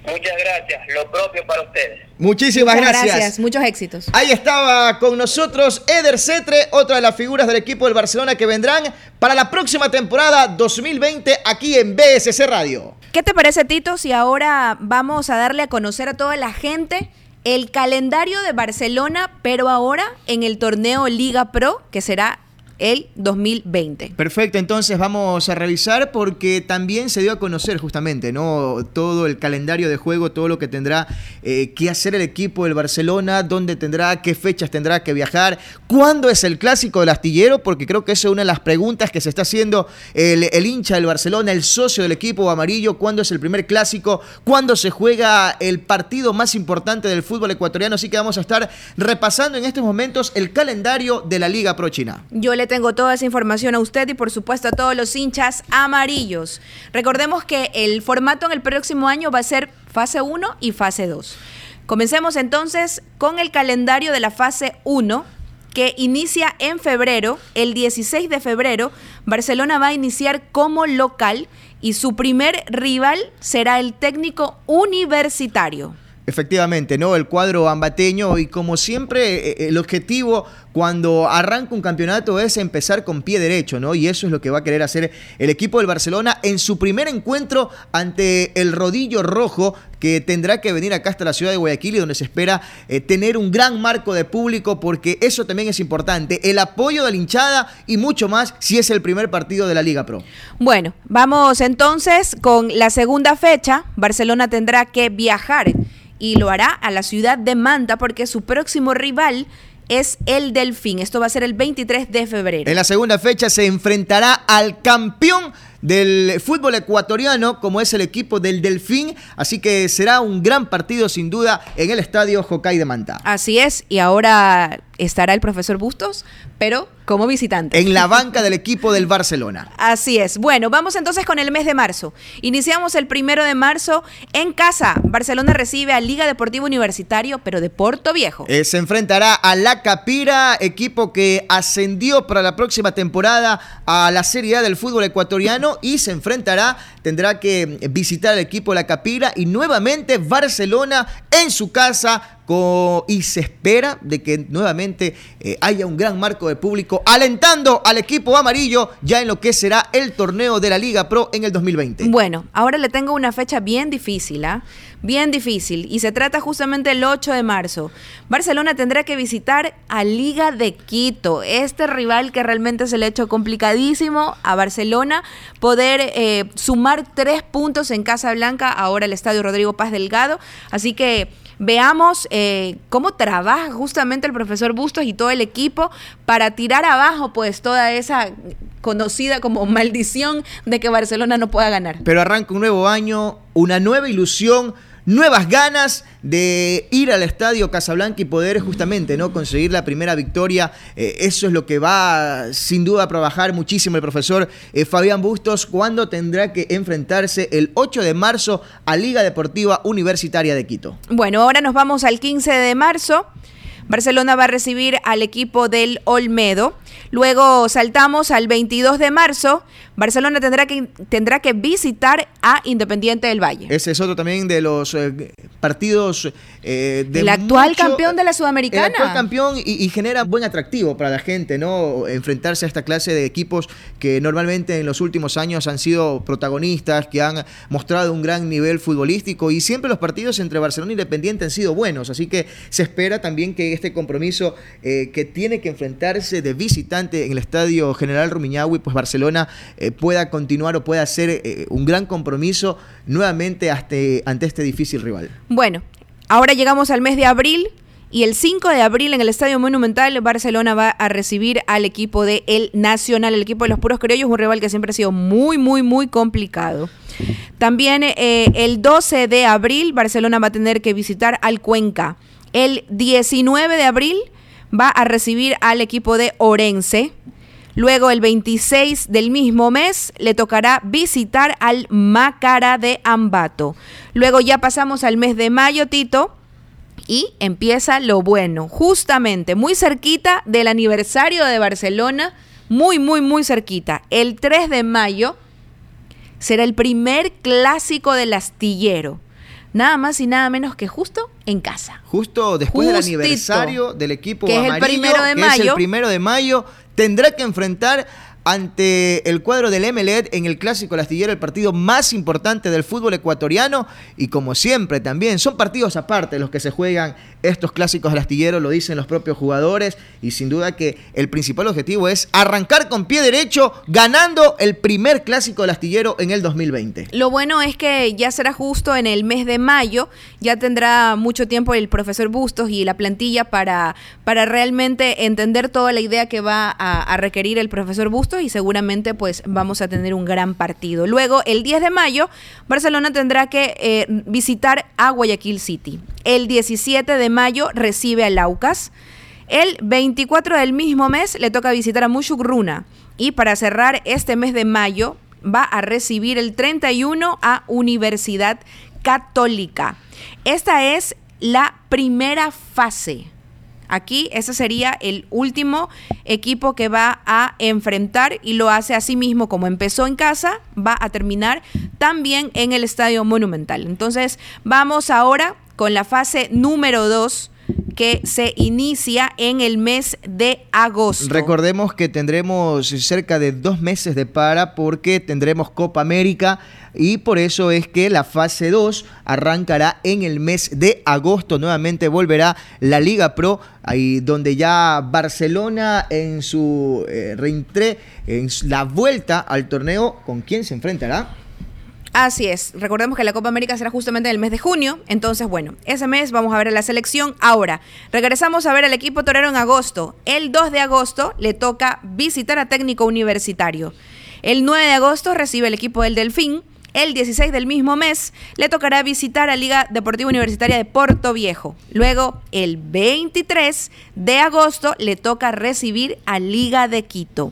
Muchas gracias, lo propio para ustedes. Muchísimas gracias. Muchos éxitos. Ahí estaba con nosotros Eder Cetre, otra de las figuras del equipo del Barcelona que vendrán para la próxima temporada 2020 aquí en BSC Radio. ¿Qué te parece, Tito, si ahora vamos a darle a conocer a toda la gente el calendario de Barcelona, pero ahora en el torneo Liga Pro, que será el 2020. Perfecto, entonces vamos a revisar porque también se dio a conocer justamente, ¿no? Todo el calendario de juego, todo lo que tendrá eh, qué hacer el equipo del Barcelona, dónde tendrá, qué fechas tendrá que viajar, cuándo es el clásico del astillero, porque creo que esa es una de las preguntas que se está haciendo el, el hincha del Barcelona, el socio del equipo amarillo, cuándo es el primer clásico, cuándo se juega el partido más importante del fútbol ecuatoriano. Así que vamos a estar repasando en estos momentos el calendario de la Liga Pro China. Yo le tengo toda esa información a usted y por supuesto a todos los hinchas amarillos. Recordemos que el formato en el próximo año va a ser fase 1 y fase 2. Comencemos entonces con el calendario de la fase 1 que inicia en febrero, el 16 de febrero, Barcelona va a iniciar como local y su primer rival será el técnico universitario. Efectivamente, ¿no? El cuadro ambateño y como siempre eh, el objetivo cuando arranca un campeonato es empezar con pie derecho, ¿no? Y eso es lo que va a querer hacer el equipo del Barcelona en su primer encuentro ante el Rodillo Rojo que tendrá que venir acá hasta la ciudad de Guayaquil y donde se espera eh, tener un gran marco de público porque eso también es importante, el apoyo de la hinchada y mucho más si es el primer partido de la Liga Pro. Bueno, vamos entonces con la segunda fecha, Barcelona tendrá que viajar y lo hará a la ciudad de Manta porque su próximo rival es el Delfín. Esto va a ser el 23 de febrero. En la segunda fecha se enfrentará al campeón del fútbol ecuatoriano, como es el equipo del Delfín. Así que será un gran partido, sin duda, en el estadio Jocay de Manta. Así es, y ahora estará el profesor Bustos, pero como visitante. En la banca del equipo del Barcelona. Así es. Bueno, vamos entonces con el mes de marzo. Iniciamos el primero de marzo en casa. Barcelona recibe a Liga Deportiva Universitario, pero de Porto Viejo. Eh, se enfrentará a La Capira, equipo que ascendió para la próxima temporada a la Serie A del fútbol ecuatoriano y se enfrentará, tendrá que visitar al equipo de La Capira y nuevamente Barcelona en su casa y se espera de que nuevamente eh, haya un gran marco de público alentando al equipo amarillo ya en lo que será el torneo de la Liga Pro en el 2020. Bueno, ahora le tengo una fecha bien difícil, ¿ah? Bien difícil y se trata justamente el 8 de marzo. Barcelona tendrá que visitar a Liga de Quito, este rival que realmente se le ha hecho complicadísimo a Barcelona poder eh, sumar tres puntos en Casa Blanca, ahora el Estadio Rodrigo Paz Delgado. Así que veamos eh, cómo trabaja justamente el profesor Bustos y todo el equipo para tirar abajo pues toda esa conocida como maldición de que Barcelona no pueda ganar. Pero arranca un nuevo año, una nueva ilusión nuevas ganas de ir al estadio Casablanca y poder justamente ¿no? conseguir la primera victoria. Eh, eso es lo que va sin duda a trabajar muchísimo el profesor eh, Fabián Bustos cuando tendrá que enfrentarse el 8 de marzo a Liga Deportiva Universitaria de Quito. Bueno, ahora nos vamos al 15 de marzo. Barcelona va a recibir al equipo del Olmedo. Luego saltamos al 22 de marzo. Barcelona tendrá que, tendrá que visitar a Independiente del Valle. Ese es otro también de los eh, partidos eh, El actual campeón de la Sudamericana. El actual campeón y, genera buen atractivo para la gente, ¿no? Enfrentarse a esta clase de equipos que normalmente en los últimos años han sido protagonistas, que han mostrado un gran nivel futbolístico y siempre los partidos entre Barcelona e Independiente han sido buenos. Así que se espera también que este compromiso eh, que tiene que enfrentarse de visitante en el Estadio General Rumiñahui, pues Barcelona eh, pueda continuar o pueda hacer eh, un gran compromiso nuevamente ante este difícil rival. Bueno, ahora llegamos al mes de abril. Y el 5 de abril en el Estadio Monumental, Barcelona va a recibir al equipo de El Nacional, el equipo de los puros criollos, un rival que siempre ha sido muy, muy, muy complicado. También el 12 de abril, Barcelona va a tener que visitar al Cuenca. El 19 de abril va a recibir al equipo de Orense. Luego el 26 del mismo mes le tocará visitar al Macara de Ambato. Luego ya pasamos al mes de mayo, Tito, y empieza lo bueno, justamente muy cerquita del aniversario de Barcelona, muy, muy, muy cerquita. El 3 de mayo será el primer clásico del astillero nada más y nada menos que justo en casa. Justo después del aniversario del equipo que es el primero de que mayo. Es el primero de mayo, tendrá que enfrentar ante el cuadro del Emelet en el Clásico Lastillero, el partido más importante del fútbol ecuatoriano. Y como siempre también, son partidos aparte los que se juegan estos clásicos del astillero, lo dicen los propios jugadores. Y sin duda que el principal objetivo es arrancar con pie derecho, ganando el primer clásico del astillero en el 2020. Lo bueno es que ya será justo en el mes de mayo, ya tendrá mucho tiempo el profesor Bustos y la plantilla para, para realmente entender toda la idea que va a requerir el profesor Bustos y seguramente pues vamos a tener un gran partido. Luego, el 10 de mayo, Barcelona tendrá que eh, visitar a Guayaquil City. El 17 de mayo recibe a Laucas. El 24 del mismo mes le toca visitar a Mushugruna. Y para cerrar este mes de mayo va a recibir el 31 a Universidad Católica. Esta es la primera fase. Aquí ese sería el último equipo que va a enfrentar y lo hace así mismo como empezó en casa, va a terminar también en el Estadio Monumental. Entonces vamos ahora con la fase número 2 que se inicia en el mes de agosto. Recordemos que tendremos cerca de dos meses de para porque tendremos Copa América y por eso es que la fase 2 arrancará en el mes de agosto. Nuevamente volverá la Liga Pro, ahí donde ya Barcelona en su eh, en la vuelta al torneo, ¿con quién se enfrentará? Así es. Recordemos que la Copa América será justamente en el mes de junio. Entonces, bueno, ese mes vamos a ver a la selección. Ahora, regresamos a ver al equipo torero en agosto. El 2 de agosto le toca visitar a técnico universitario. El 9 de agosto recibe el equipo del Delfín. El 16 del mismo mes le tocará visitar a Liga Deportiva Universitaria de Puerto Viejo. Luego, el 23 de agosto le toca recibir a Liga de Quito.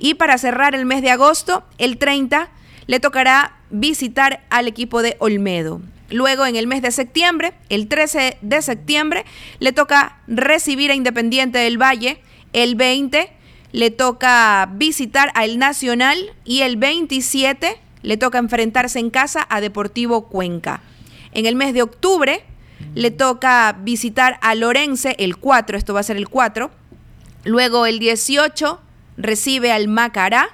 Y para cerrar el mes de agosto, el 30 le tocará visitar al equipo de Olmedo. Luego, en el mes de septiembre, el 13 de septiembre, le toca recibir a Independiente del Valle. El 20 le toca visitar al Nacional y el 27 le toca enfrentarse en casa a Deportivo Cuenca. En el mes de octubre le toca visitar a Lorense el 4, esto va a ser el 4. Luego el 18 recibe al Macará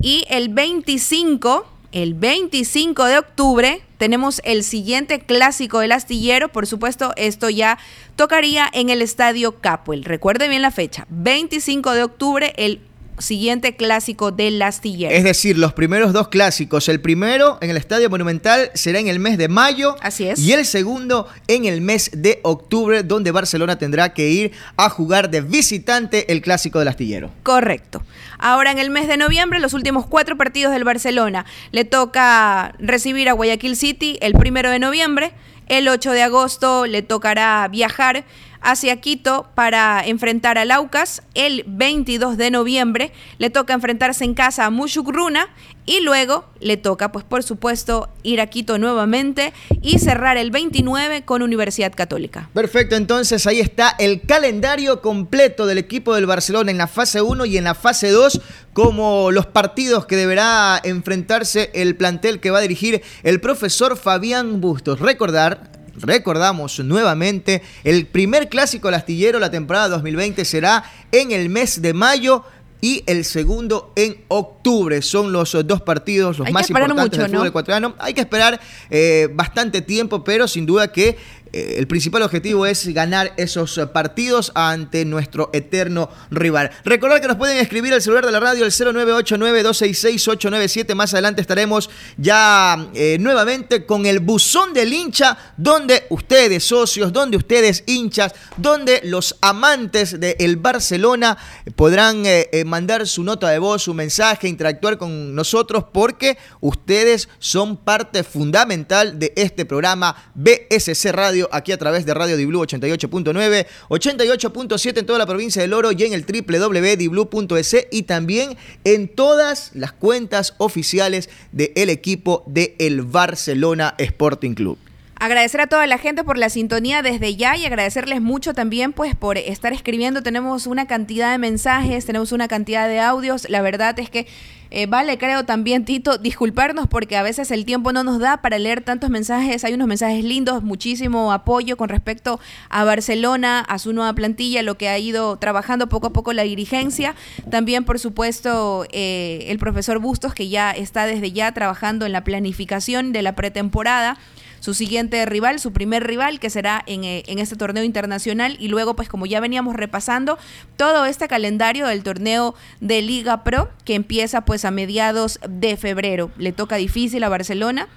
y el 25 el 25 de octubre tenemos el siguiente clásico del astillero. Por supuesto, esto ya tocaría en el Estadio Capuel. Recuerde bien la fecha. 25 de octubre, el siguiente clásico del astillero. Es decir, los primeros dos clásicos. El primero en el Estadio Monumental será en el mes de mayo. Así es. Y el segundo en el mes de octubre, donde Barcelona tendrá que ir a jugar de visitante el clásico del astillero. Correcto. Ahora en el mes de noviembre, los últimos cuatro partidos del Barcelona. Le toca recibir a Guayaquil City el primero de noviembre. El 8 de agosto le tocará viajar hacia Quito para enfrentar a Laucas. El 22 de noviembre le toca enfrentarse en casa a Mushugruna y luego le toca, pues por supuesto, ir a Quito nuevamente y cerrar el 29 con Universidad Católica. Perfecto, entonces ahí está el calendario completo del equipo del Barcelona en la fase 1 y en la fase 2 como los partidos que deberá enfrentarse el plantel que va a dirigir el profesor Fabián Bustos. Recordar, Recordamos nuevamente, el primer clásico astillero la temporada 2020 será en el mes de mayo y el segundo en octubre. Son los dos partidos los Hay más importantes mucho, del fútbol ¿no? ecuatoriano. Hay que esperar eh, bastante tiempo, pero sin duda que el principal objetivo es ganar esos eh, partidos ante nuestro eterno rival. Recordar que nos pueden escribir al celular de la radio el 0989-266-897. Más adelante estaremos ya eh, nuevamente con el buzón del hincha, donde ustedes, socios, donde ustedes, hinchas, donde los amantes del Barcelona podrán eh, eh, mandar su nota de voz, su mensaje, interactuar con nosotros, porque ustedes son parte fundamental de este programa BSC Radio, aquí a través de Radio Diblu 88.9, 88.7 en toda la provincia del Oro y en el www.diblu.es y también en todas las cuentas oficiales del equipo de el Barcelona Sporting Club. Agradecer a toda la gente por la sintonía desde ya y agradecerles mucho también pues por estar escribiendo. Tenemos una cantidad de mensajes, tenemos una cantidad de audios. La verdad es que Eh, vale, creo también, Tito, disculparnos porque a veces el tiempo no nos da para leer tantos mensajes. Hay unos mensajes lindos, muchísimo apoyo con respecto a Barcelona, a su nueva plantilla, lo que ha ido trabajando poco a poco la dirigencia. También, por supuesto, eh, el profesor Bustos, que ya está desde ya trabajando en la planificación de la pretemporada su siguiente rival, su primer rival, que será en, eh, en, este torneo internacional. Y luego, pues como ya veníamos repasando, todo este calendario del torneo de Liga Pro, que empieza pues a mediados de febrero. Le toca difícil a Barcelona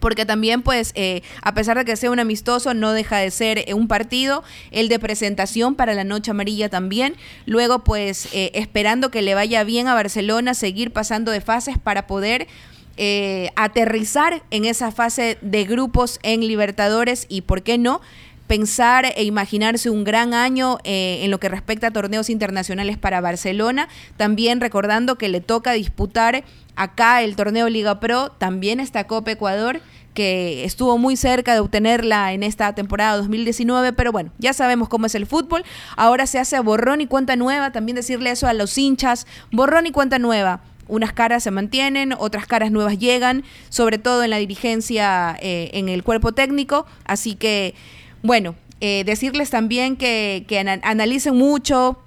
porque también pues eh, a pesar de que sea un amistoso no deja de ser eh, un partido el de presentación para la noche amarilla también luego pues esperando que le vaya bien a Barcelona seguir pasando de fases para poder eh, aterrizar en esa fase de grupos en Libertadores y, ¿por qué no? pensar e imaginarse un gran año eh, en lo que respecta a torneos internacionales para Barcelona, también recordando que le toca disputar acá el torneo Liga Pro, también está Copa Ecuador, que estuvo muy cerca de obtenerla en esta temporada 2019, pero bueno, ya sabemos cómo es el fútbol, ahora se hace borrón y cuenta nueva, también decirle eso a los hinchas, borrón y cuenta nueva unas caras se mantienen, otras caras nuevas llegan, sobre todo en la dirigencia, eh, en el cuerpo técnico. Así que, bueno, eh, decirles también que, que analicen mucho,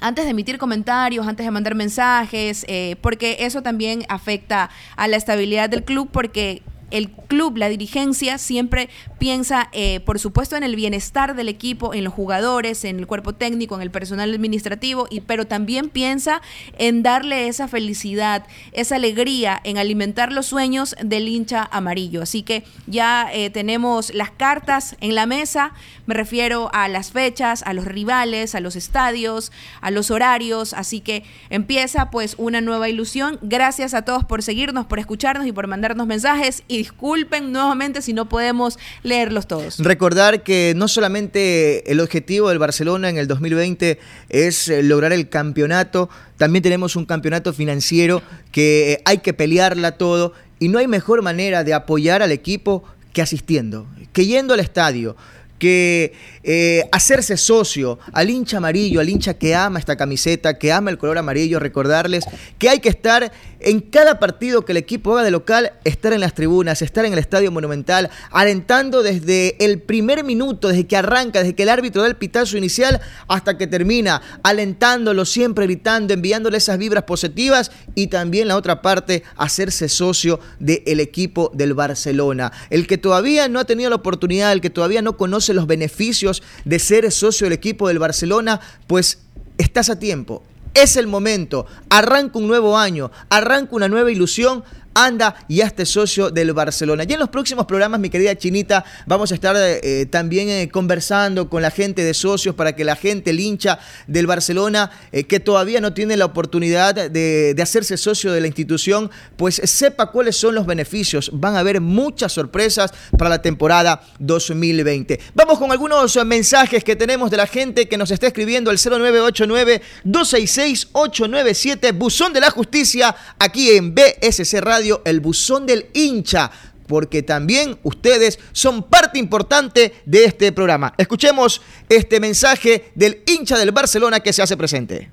antes de emitir comentarios, antes de mandar mensajes, eh, porque eso también afecta a la estabilidad del club, porque el club, la dirigencia, siempre piensa, eh, por supuesto, en el bienestar del equipo, en los jugadores, en el cuerpo técnico, en el personal administrativo, y, pero también piensa en darle esa felicidad, esa alegría, en alimentar los sueños del hincha amarillo. Así que ya eh, tenemos las cartas en la mesa, me refiero a las fechas, a los rivales, a los estadios, a los horarios, así que empieza pues una nueva ilusión. Gracias a todos por seguirnos, por escucharnos y por mandarnos mensajes. Disculpen nuevamente si no podemos leerlos todos. Recordar que no solamente el objetivo del Barcelona en el 2020 es eh, lograr el campeonato, también tenemos un campeonato financiero que eh, hay que pelearla todo y no hay mejor manera de apoyar al equipo que asistiendo, que yendo al estadio que eh, hacerse socio al hincha amarillo, al hincha que ama esta camiseta, que ama el color amarillo, recordarles que hay que estar en cada partido que el equipo haga de local, estar en las tribunas, estar en el estadio monumental, alentando desde el primer minuto, desde que arranca, desde que el árbitro da el pitazo inicial hasta que termina, alentándolo, siempre gritando, enviándole esas vibras positivas y también la otra parte, hacerse socio del equipo del Barcelona. El que todavía no ha tenido la oportunidad, el que todavía no conoce los beneficios de ser socio del equipo del Barcelona, pues estás a tiempo. Es el momento. Arranca un nuevo año, arranca una nueva ilusión anda y hazte socio del Barcelona. Y en los próximos programas, mi querida Chinita, vamos a estar eh, también eh, conversando con la gente de socios para que la gente, el hincha del Barcelona, eh, que todavía no tiene la oportunidad de, de, hacerse socio de la institución, pues sepa cuáles son los beneficios. Van a haber muchas sorpresas para la temporada 2020. Vamos con algunos mensajes que tenemos de la gente que nos está escribiendo al 0989-266-897, Buzón de la Justicia, aquí en BSC Radio el buzón del hincha, porque también ustedes son parte importante de este programa. Escuchemos este mensaje del hincha del Barcelona que se hace presente.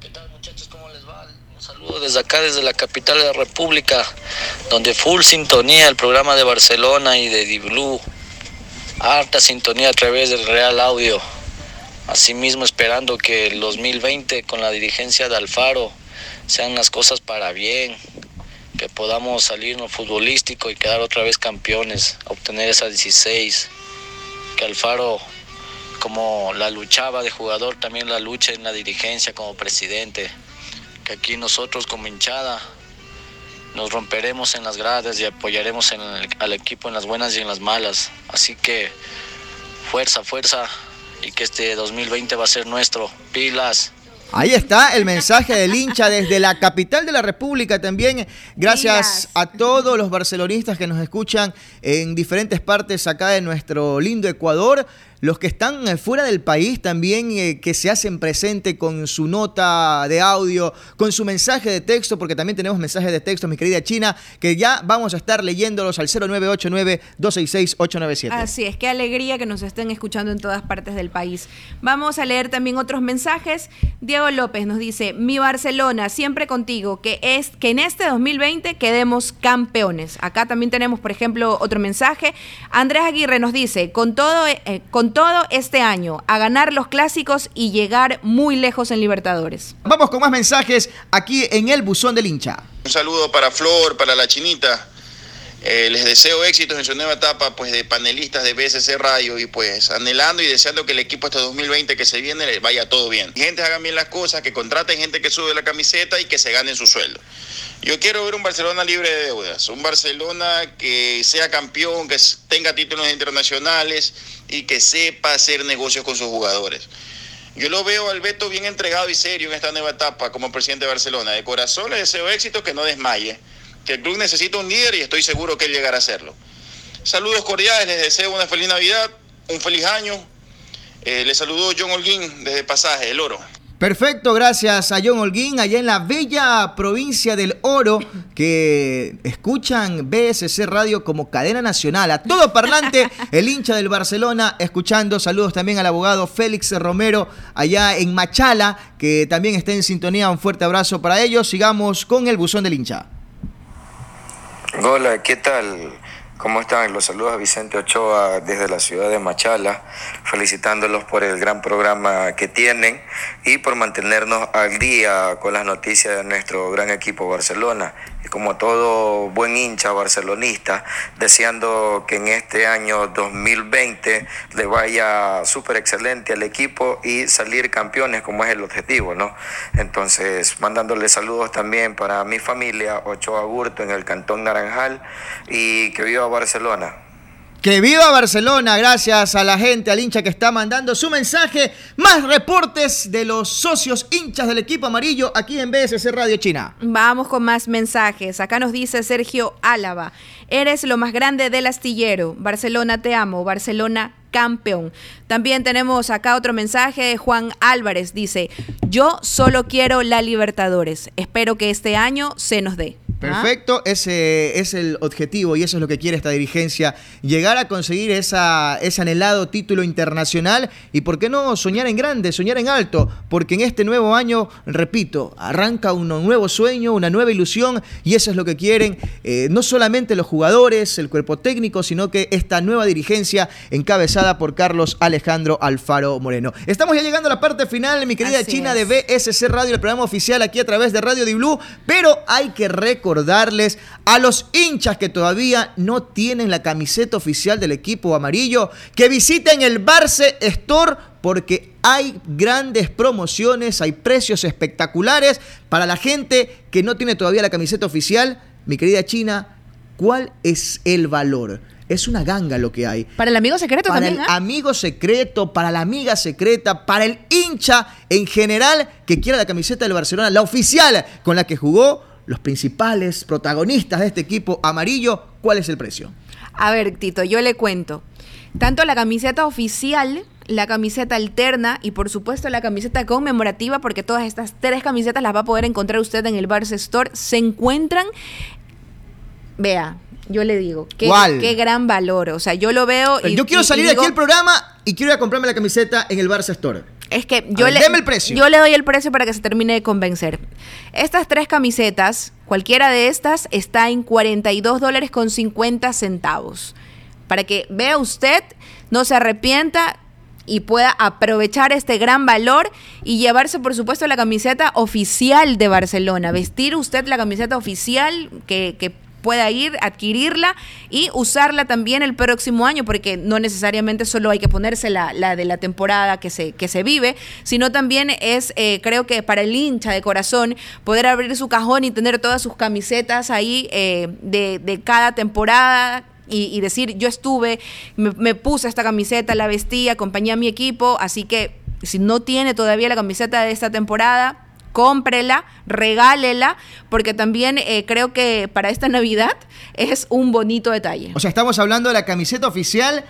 ¿Qué tal muchachos? ¿Cómo les va? Un saludo desde acá, desde la capital de la República, donde full sintonía el programa de Barcelona y de Diblu. Harta sintonía a través del Real Audio. Asimismo esperando que el 2020 con la dirigencia de Alfaro sean las cosas para bien, que podamos salir en lo futbolístico y quedar otra vez campeones, obtener esa 16, que Alfaro como la luchaba de jugador también la lucha en la dirigencia como presidente, que aquí nosotros como hinchada nos romperemos en las gradas y apoyaremos al equipo en las buenas y en las malas. Así que fuerza, fuerza y que este 2020 va a ser nuestro. Pilas. Ahí está el mensaje del hincha desde la capital de la República también. Gracias a todos los barcelonistas que nos escuchan en diferentes partes acá de nuestro lindo Ecuador. Los que están eh, fuera del país también eh, que se hacen presente con su nota de audio, con su mensaje de texto, porque también tenemos mensajes de texto, mi querida China, que ya vamos a estar leyéndolos al 0989-266-897. Así es, qué alegría que nos estén escuchando en todas partes del país. Vamos a leer también otros mensajes. Diego López nos dice, mi Barcelona, siempre contigo, que es que en este 2020 quedemos campeones. Acá también tenemos, por ejemplo, otro mensaje. Andrés Aguirre nos dice, con todo, eh, todo este año, a ganar los clásicos y llegar muy lejos en Libertadores. Vamos con más mensajes aquí en el buzón del hincha. Un saludo para Flor, para la chinita. Eh, les deseo éxitos en su nueva etapa pues, de panelistas de BSC Radio y pues anhelando y deseando que el equipo este 2020 que se viene les vaya todo bien. Gente hagan bien las cosas, que contraten gente que sube la camiseta y que se ganen su sueldo. Yo quiero ver un Barcelona libre de deudas, un Barcelona que sea campeón, que tenga títulos internacionales y que sepa hacer negocios con sus jugadores. Yo lo veo al Beto bien entregado y serio en esta nueva etapa como presidente de Barcelona. De corazón le deseo éxito, que no desmaye, que el club necesita un líder y estoy seguro que él llegará a hacerlo. Saludos cordiales, les deseo una feliz Navidad, un feliz año. Eh, les saludó John Holguín desde Pasaje, El Oro. Perfecto, gracias a John Holguín, allá en la bella provincia del Oro, que escuchan BSC Radio como cadena nacional. A todo parlante, el hincha del Barcelona, escuchando. Saludos también al abogado Félix Romero, allá en Machala, que también está en sintonía. Un fuerte abrazo para ellos. Sigamos con el buzón del hincha. Hola, ¿qué tal? ¿Cómo están? Los saludos a Vicente Ochoa desde la ciudad de Machala, felicitándolos por el gran programa que tienen y por mantenernos al día con las noticias de nuestro gran equipo Barcelona. Como todo buen hincha barcelonista, deseando que en este año 2020 le vaya súper excelente al equipo y salir campeones como es el objetivo, ¿no? Entonces, mandándole saludos también para mi familia, Ochoa Burto en el Cantón Naranjal y que viva Barcelona. Que viva Barcelona, gracias a la gente, al hincha que está mandando su mensaje. Más reportes de los socios hinchas del equipo amarillo aquí en BSC Radio China. Vamos con más mensajes. Acá nos dice Sergio Álava, eres lo más grande del astillero. Barcelona te amo, Barcelona campeón. También tenemos acá otro mensaje de Juan Álvarez. Dice, yo solo quiero la Libertadores. Espero que este año se nos dé. Perfecto, ese es el objetivo y eso es lo que quiere esta dirigencia, llegar a conseguir esa, ese anhelado título internacional y por qué no soñar en grande, soñar en alto, porque en este nuevo año, repito, arranca un nuevo sueño, una nueva ilusión y eso es lo que quieren eh, no solamente los jugadores, el cuerpo técnico, sino que esta nueva dirigencia encabezada por Carlos Alejandro Alfaro Moreno. Estamos ya llegando a la parte final, mi querida Así China es. de BSC Radio, el programa oficial aquí a través de Radio Di Blue, pero hay que recordar recordarles a los hinchas que todavía no tienen la camiseta oficial del equipo amarillo que visiten el Barce Store porque hay grandes promociones, hay precios espectaculares para la gente que no tiene todavía la camiseta oficial. Mi querida China, ¿cuál es el valor? Es una ganga lo que hay. Para el amigo secreto Para también, el ¿ah? amigo secreto, para la amiga secreta, para el hincha en general que quiera la camiseta del Barcelona, la oficial con la que jugó los principales protagonistas de este equipo amarillo. ¿Cuál es el precio? A ver, Tito, yo le cuento. Tanto la camiseta oficial, la camiseta alterna y por supuesto la camiseta conmemorativa, porque todas estas tres camisetas las va a poder encontrar usted en el Barça Store, se encuentran, vea, yo le digo, qué, ¿Cuál? qué gran valor. O sea, yo lo veo y... Yo quiero y- salir y de aquí del programa y quiero ir a comprarme la camiseta en el Barça Store. Es que yo ver, le, deme el precio. yo le doy el precio para que se termine de convencer. Estas tres camisetas, cualquiera de estas, está en 42 dólares con 50 centavos. Para que vea usted, no se arrepienta y pueda aprovechar este gran valor y llevarse, por supuesto, la camiseta oficial de Barcelona. Vestir usted la camiseta oficial que, que pueda ir, adquirirla y usarla también el próximo año, porque no necesariamente solo hay que ponerse la, la de la temporada que se, que se vive, sino también es, eh, creo que para el hincha de corazón, poder abrir su cajón y tener todas sus camisetas ahí eh, de, de cada temporada y, y decir, yo estuve, me, me puse esta camiseta, la vestí, acompañé a mi equipo, así que si no tiene todavía la camiseta de esta temporada, cómprela, regálela, porque también eh, creo que para esta Navidad es un bonito detalle. O sea, estamos hablando de la camiseta oficial,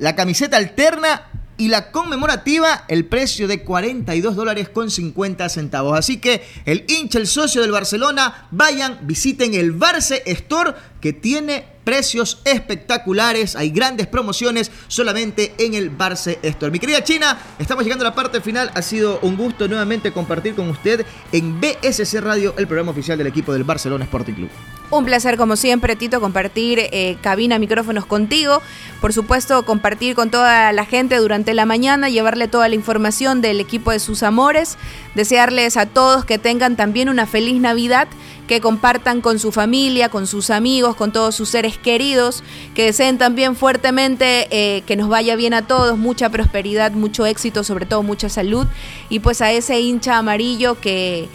la camiseta alterna y la conmemorativa el precio de 42 dólares con 50 centavos. Así que el hincha, el socio del Barcelona, vayan, visiten el Barce Store que tiene precios espectaculares, hay grandes promociones solamente en el Barce Store. Mi querida China, estamos llegando a la parte final, ha sido un gusto nuevamente compartir con usted en BSC Radio, el programa oficial del equipo del Barcelona Sporting Club. Un placer, como siempre, Tito, compartir eh, cabina, micrófonos contigo. Por supuesto, compartir con toda la gente durante la mañana, llevarle toda la información del equipo de sus amores. Desearles a todos que tengan también una feliz Navidad, que compartan con su familia, con sus amigos, con todos sus seres queridos, que deseen también fuertemente eh, que nos vaya bien a todos, mucha prosperidad, mucho éxito, sobre todo mucha salud. Y pues a ese hincha amarillo que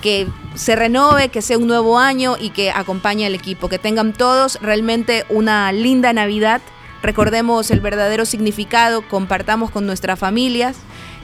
que se renove, que sea un nuevo año y que acompañe al equipo, que tengan todos realmente una linda Navidad. Recordemos el verdadero significado, compartamos con nuestras familias,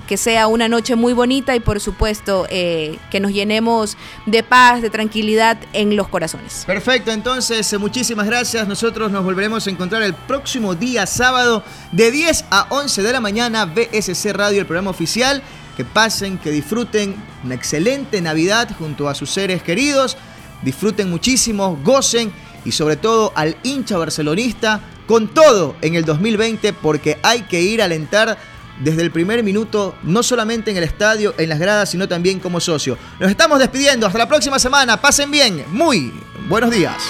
que sea una noche muy bonita y por supuesto eh, que nos llenemos de paz, de tranquilidad en los corazones. Perfecto, entonces eh, muchísimas gracias. Nosotros nos volveremos a encontrar el próximo día sábado de 10 a 11 de la mañana, BSC Radio, el programa oficial que pasen, que disfruten una excelente Navidad junto a sus seres queridos, disfruten muchísimo, gocen y sobre todo al hincha barcelonista con todo en el 2020 porque hay que ir a alentar desde el primer minuto, no solamente en el estadio, en las gradas, sino también como socio. Nos estamos despidiendo, hasta la próxima semana, pasen bien, muy buenos días.